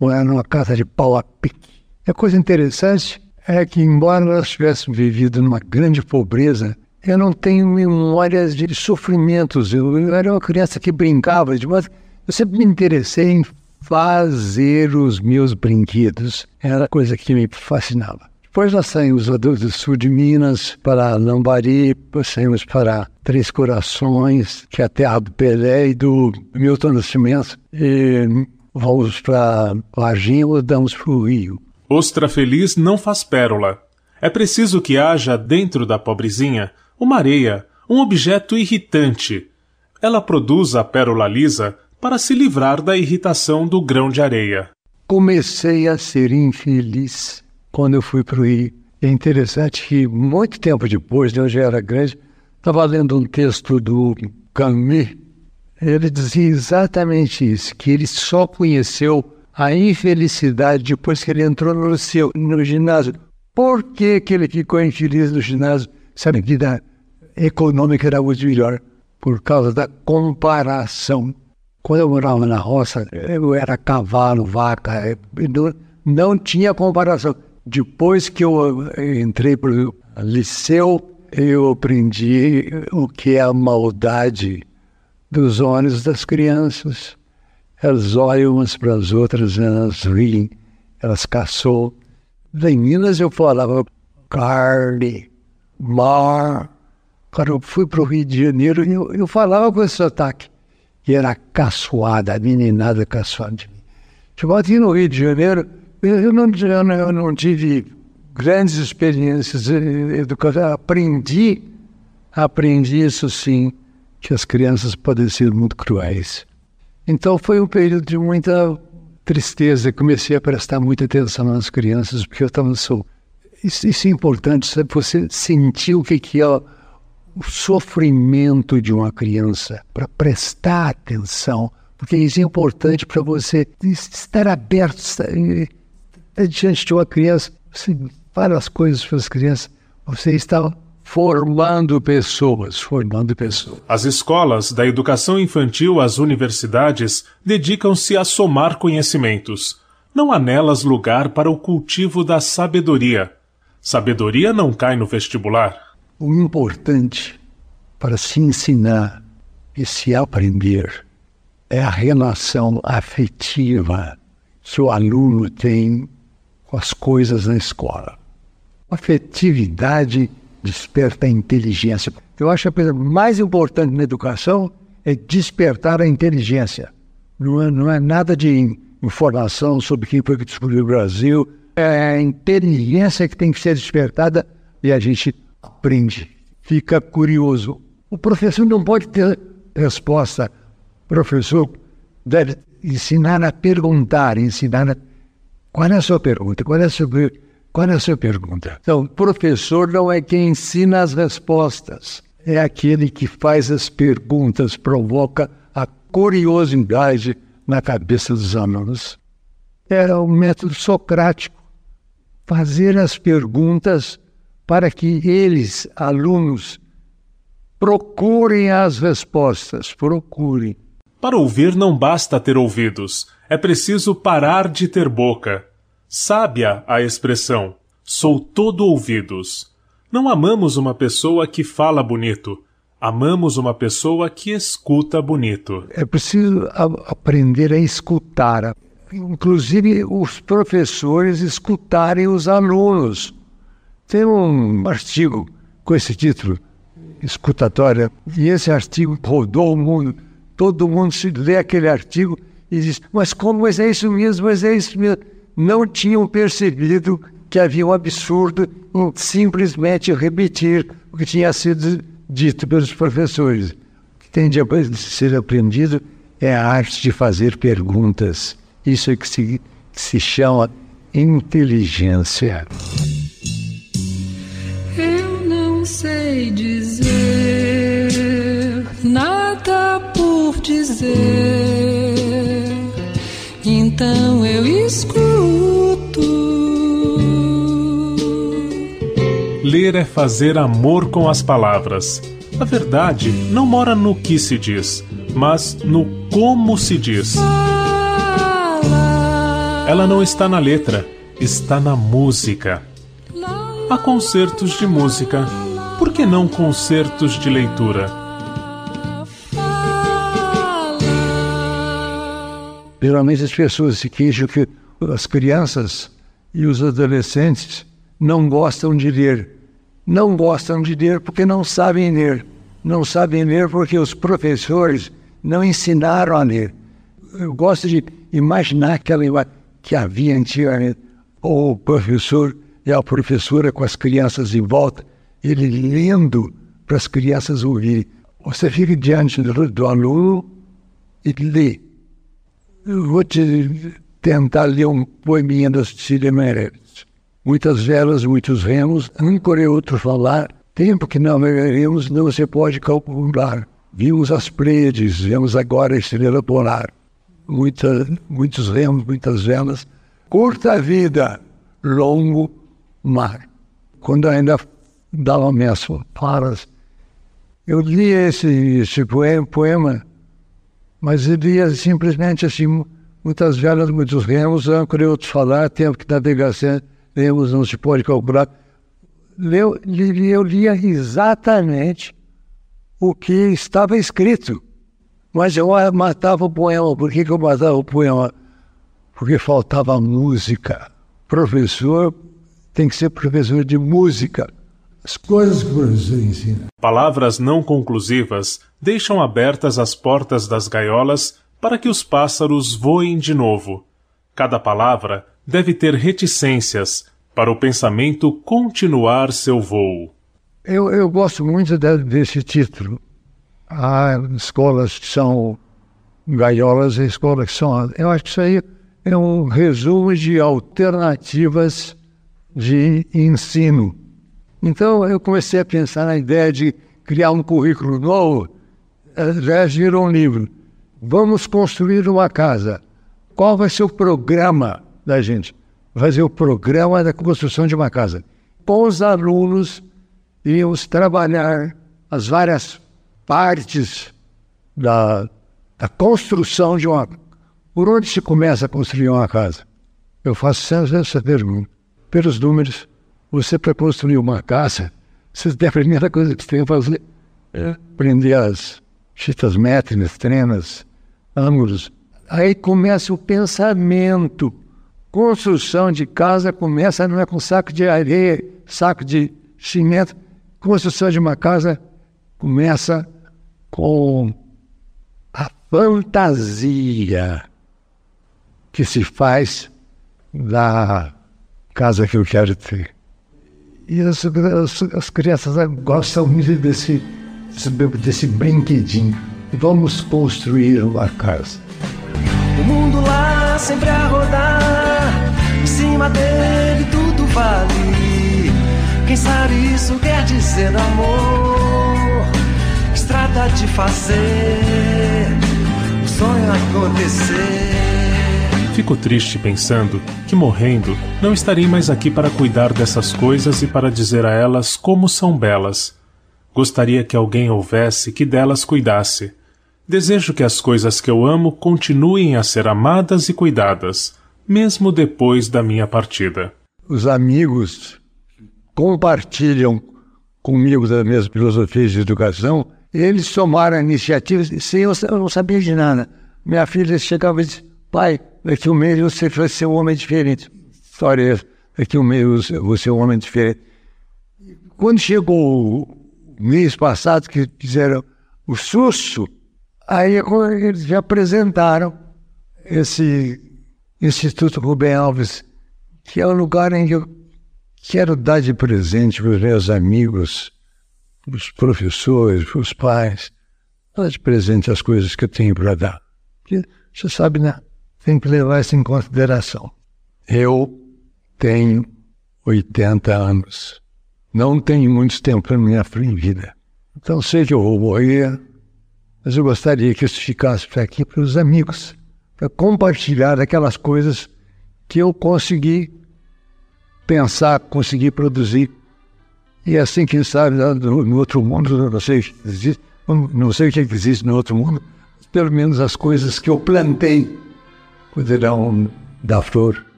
morar numa casa de pau a pique. A coisa interessante é que, embora nós tivéssemos vivido numa grande pobreza, eu não tenho memórias de sofrimentos. Eu, eu era uma criança que brincava, mas eu sempre me interessei em fazer os meus brinquedos. Era a coisa que me fascinava. Depois nós saímos do sul de Minas para Lambari, saímos para Três Corações, que é a terra do Pelé e do Milton Nascimento. E vamos para Varginha, mudamos para o Rio. Ostra feliz não faz pérola. É preciso que haja dentro da pobrezinha uma areia, um objeto irritante. Ela produz a pérola lisa para se livrar da irritação do grão de areia. Comecei a ser infeliz quando eu fui para o Rio. É interessante que, muito tempo depois, de eu já era grande, estava lendo um texto do Camus. Ele dizia exatamente isso, que ele só conheceu a infelicidade depois que ele entrou no, seu, no ginásio. Por que, que ele ficou infeliz no ginásio? Sabe, a vida econômica era muito melhor por causa da comparação. Quando eu morava na roça, eu era cavalo, vaca, não, não tinha comparação. Depois que eu entrei para o liceu, eu aprendi o que é a maldade dos olhos das crianças. Elas olham umas para as outras, elas riem, elas caçam. Em Minas eu falava carne, mar. Quando eu fui para o Rio de Janeiro, eu, eu falava com esse sotaque. E era caçoada, a meninada caçoada de mim. Tipo, aqui no Rio de Janeiro, eu não, eu não tive grandes experiências educativas. Aprendi, aprendi isso sim, que as crianças podem ser muito cruéis. Então foi um período de muita tristeza. Comecei a prestar muita atenção nas crianças, porque eu estava sou isso, isso, é importante, sabe? Você sentir o que, que é o sofrimento de uma criança, para prestar atenção, porque isso é importante para você estar aberto estar, diante de uma criança. Você fala as coisas para as crianças, você está formando pessoas, formando pessoas. As escolas, da educação infantil às universidades, dedicam-se a somar conhecimentos. Não há nelas lugar para o cultivo da sabedoria. Sabedoria não cai no vestibular. O importante para se ensinar e se aprender é a relação afetiva que o aluno tem com as coisas na escola. Afetividade desperta a inteligência. Eu acho que a coisa mais importante na educação é despertar a inteligência. Não é, não é nada de informação sobre quem foi que descobriu o Brasil. É a inteligência que tem que ser despertada e a gente aprende, fica curioso. O professor não pode ter resposta. O professor deve ensinar a perguntar, ensinar a... Qual é a sua pergunta? Qual é a sua qual é a sua pergunta? Então, professor não é quem ensina as respostas, é aquele que faz as perguntas, provoca a curiosidade na cabeça dos alunos. Era o método socrático, fazer as perguntas para que eles, alunos, procurem as respostas, procurem. Para ouvir não basta ter ouvidos, é preciso parar de ter boca. Sábia a expressão: sou todo ouvidos. Não amamos uma pessoa que fala bonito. Amamos uma pessoa que escuta bonito. É preciso aprender a escutar. Inclusive, os professores escutarem os alunos. Tem um artigo com esse título, Escutatória, e esse artigo rodou o mundo. Todo mundo se lê aquele artigo e diz: Mas como? Mas é isso mesmo, mas é isso mesmo não tinham percebido que havia um absurdo em simplesmente repetir o que tinha sido dito pelos professores. O que tem de ser aprendido é a arte de fazer perguntas. Isso é que se, que se chama inteligência. Eu não sei dizer nada por dizer, então eu escuto. Ler é fazer amor com as palavras. A verdade não mora no que se diz, mas no como se diz. Ela não está na letra, está na música. Há concertos de música, por que não concertos de leitura? Geralmente as pessoas se queixam que as crianças e os adolescentes não gostam de ler. Não gostam de ler porque não sabem ler. Não sabem ler porque os professores não ensinaram a ler. Eu gosto de imaginar aquela que havia antigamente o professor e a professora com as crianças em volta, ele lendo para as crianças ouvirem. Você fica diante do aluno e lê. Vou te tentar ler um poeminha da Cecília Meirelles. Muitas velas, muitos remos, âncora e outro falar, tempo que não veremos não se pode calcular. Vimos as Pleiades, vemos agora a estrela polar. Muita, muitos remos, muitas velas. Curta vida, longo mar. Quando ainda dava minhas paras, eu lia esse, esse poema, poema, mas eu lia simplesmente assim, muitas velas, muitos remos, âncora e outros falar, tempo que navegação lemos, não se pode calcular. Eu, eu lia exatamente o que estava escrito, mas eu matava o poema. Por que, que eu matava o poema? Porque faltava música. Professor tem que ser professor de música. As coisas que o professor ensina. Palavras não conclusivas deixam abertas as portas das gaiolas para que os pássaros voem de novo. Cada palavra deve ter reticências para o pensamento continuar seu voo. Eu, eu gosto muito de, desse título. Há escolas que são gaiolas e escolas que são. Eu acho que isso aí é um resumo de alternativas de ensino. Então eu comecei a pensar na ideia de criar um currículo novo, já virou um livro. Vamos construir uma casa. Qual vai ser o programa da gente? Vai ser o programa da construção de uma casa. Com os alunos, íamos trabalhar as várias partes da, da construção de uma. Por onde se começa a construir uma casa? Eu faço sempre essa pergunta. Pelos números, você para construir uma casa, você, a primeira coisa que você tem que fazer é prender as fitas métricas, trenas, ângulos. Aí começa o pensamento. Construção de casa começa não é com saco de areia, saco de cimento. Construção de uma casa começa com a fantasia que se faz da casa que eu quero ter. E as, as, as crianças gostam muito desse, desse, brinquedinho. Vamos construir uma casa. O mundo lá sempre a rodar, em cima dele tudo vale. Quem sabe isso quer dizer amor, trata de fazer o sonho acontecer. Fico triste pensando que, morrendo, não estarei mais aqui para cuidar dessas coisas e para dizer a elas como são belas. Gostaria que alguém houvesse que delas cuidasse. Desejo que as coisas que eu amo continuem a ser amadas e cuidadas, mesmo depois da minha partida. Os amigos compartilham comigo da mesma filosofia de educação, eles tomaram a iniciativa sem eu, eu não sabia de nada. Minha filha chegava e disse, pai, daqui um mês você vai ser um homem diferente. História é essa, daqui um mês você é um homem diferente. Quando chegou o mês passado, que fizeram o susto, aí eles já apresentaram esse Instituto Rubem Alves, que é o lugar em que eu quero dar de presente para os meus amigos, para os professores, para os pais, dar de presente as coisas que eu tenho para dar. Porque, você sabe, né? Tem que levar isso em consideração. Eu tenho 80 anos. Não tenho muito tempo na minha vida. Então sei que eu vou morrer, mas eu gostaria que isso ficasse para aqui para os amigos, para compartilhar aquelas coisas que eu consegui pensar, consegui produzir. E assim, quem sabe, no, outro mundo, não sei, não sei o que existe no outro mundo, pelo menos as coisas que eu plantei poderão dar flor.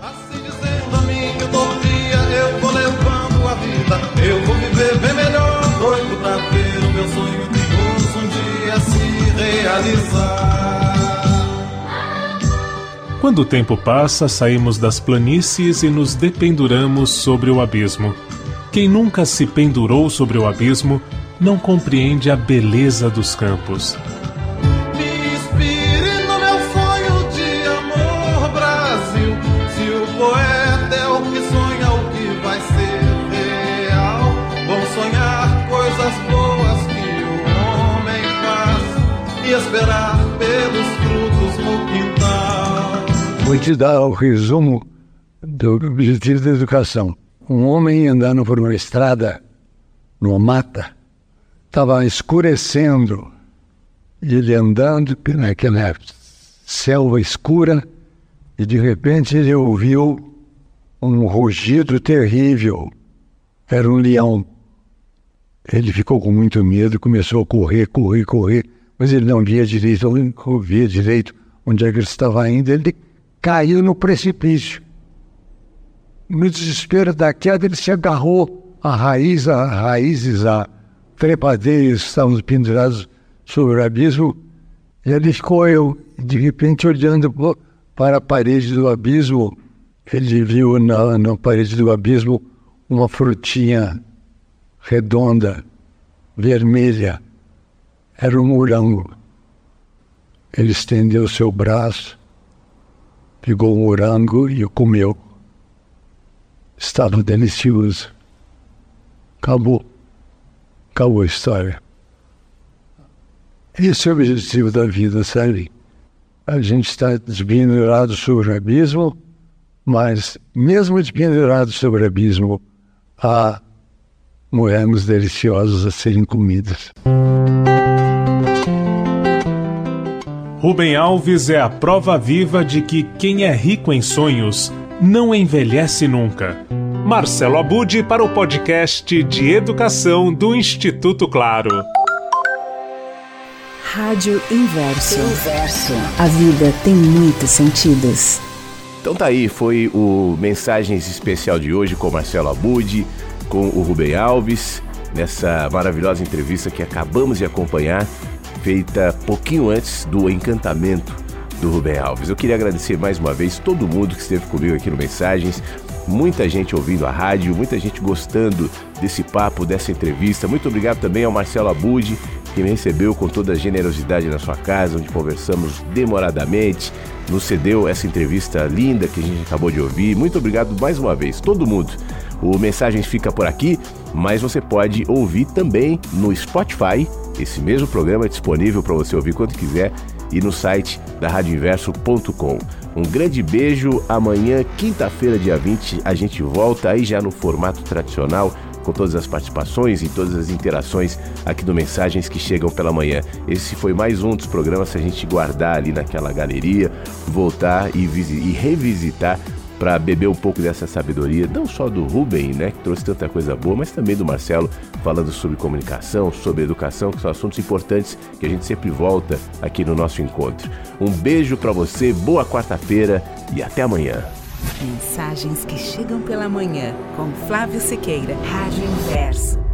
Assim dizendo, amigo, todo dia eu vou levando a vida. Eu vou viver bem melhor, doido pra ver o meu sonho perigoso um dia se realizar. Quando o tempo passa, saímos das planícies e nos dependuramos sobre o abismo. Quem nunca se pendurou sobre o abismo não compreende a beleza dos campos. Pelos frutos no quintal. Vou te dar o resumo do objetivo da educação. Um homem andando por uma estrada, numa mata, estava escurecendo, ele andando naquela selva escura, e de repente ele ouviu um rugido terrível. Era um leão. Ele ficou com muito medo, começou a correr, correr, correr mas ele não via direito, não via direito. Onde é que ele estava indo, ele caiu no precipício. No desespero da queda, ele se agarrou a raiz, a raízes, a trepadeiras que estavam pendurados sobre o abismo, e ele ficou eu, de repente, olhando para a parede do abismo, ele viu na, na parede do abismo uma frutinha redonda, vermelha, era um morango. Ele estendeu seu braço, pegou um morango e comeu. Estava delicioso. Acabou. Acabou a história. Esse é o objetivo da vida, sabe? A gente está despenurado sobre o abismo, mas mesmo despenurado sobre o abismo, há moedas deliciosas a serem comidas. Rubem Alves é a prova viva de que quem é rico em sonhos não envelhece nunca. Marcelo Abude para o podcast de educação do Instituto Claro. Rádio Inverso. Inverso. A vida tem muitos sentidos. Então tá aí, foi o Mensagens Especial de hoje com Marcelo Abude, com o Rubem Alves, nessa maravilhosa entrevista que acabamos de acompanhar, feita pouquinho antes do encantamento do Rubem Alves. Eu queria agradecer mais uma vez todo mundo que esteve comigo aqui no Mensagens, muita gente ouvindo a rádio, muita gente gostando desse papo, dessa entrevista. Muito obrigado também ao Marcelo Abude, que me recebeu com toda a generosidade na sua casa, onde conversamos demoradamente, nos cedeu essa entrevista linda que a gente acabou de ouvir. Muito obrigado mais uma vez, todo mundo. O Mensagens fica por aqui, mas você pode ouvir também no Spotify. Esse mesmo programa é disponível para você ouvir quando quiser e no site da radioinverso.com. Um grande beijo. Amanhã, quinta-feira, dia 20, a gente volta aí já no formato tradicional com todas as participações e todas as interações aqui do Mensagens que chegam pela manhã. Esse foi mais um dos programas que a gente guardar ali naquela galeria, voltar e, e revisitar para beber um pouco dessa sabedoria, não só do Rubem, né, que trouxe tanta coisa boa, mas também do Marcelo, falando sobre comunicação, sobre educação, que são assuntos importantes que a gente sempre volta aqui no nosso encontro. Um beijo para você, boa quarta-feira e até amanhã. Mensagens que chegam pela manhã com Flávio Sequeira, Rádio Inverso.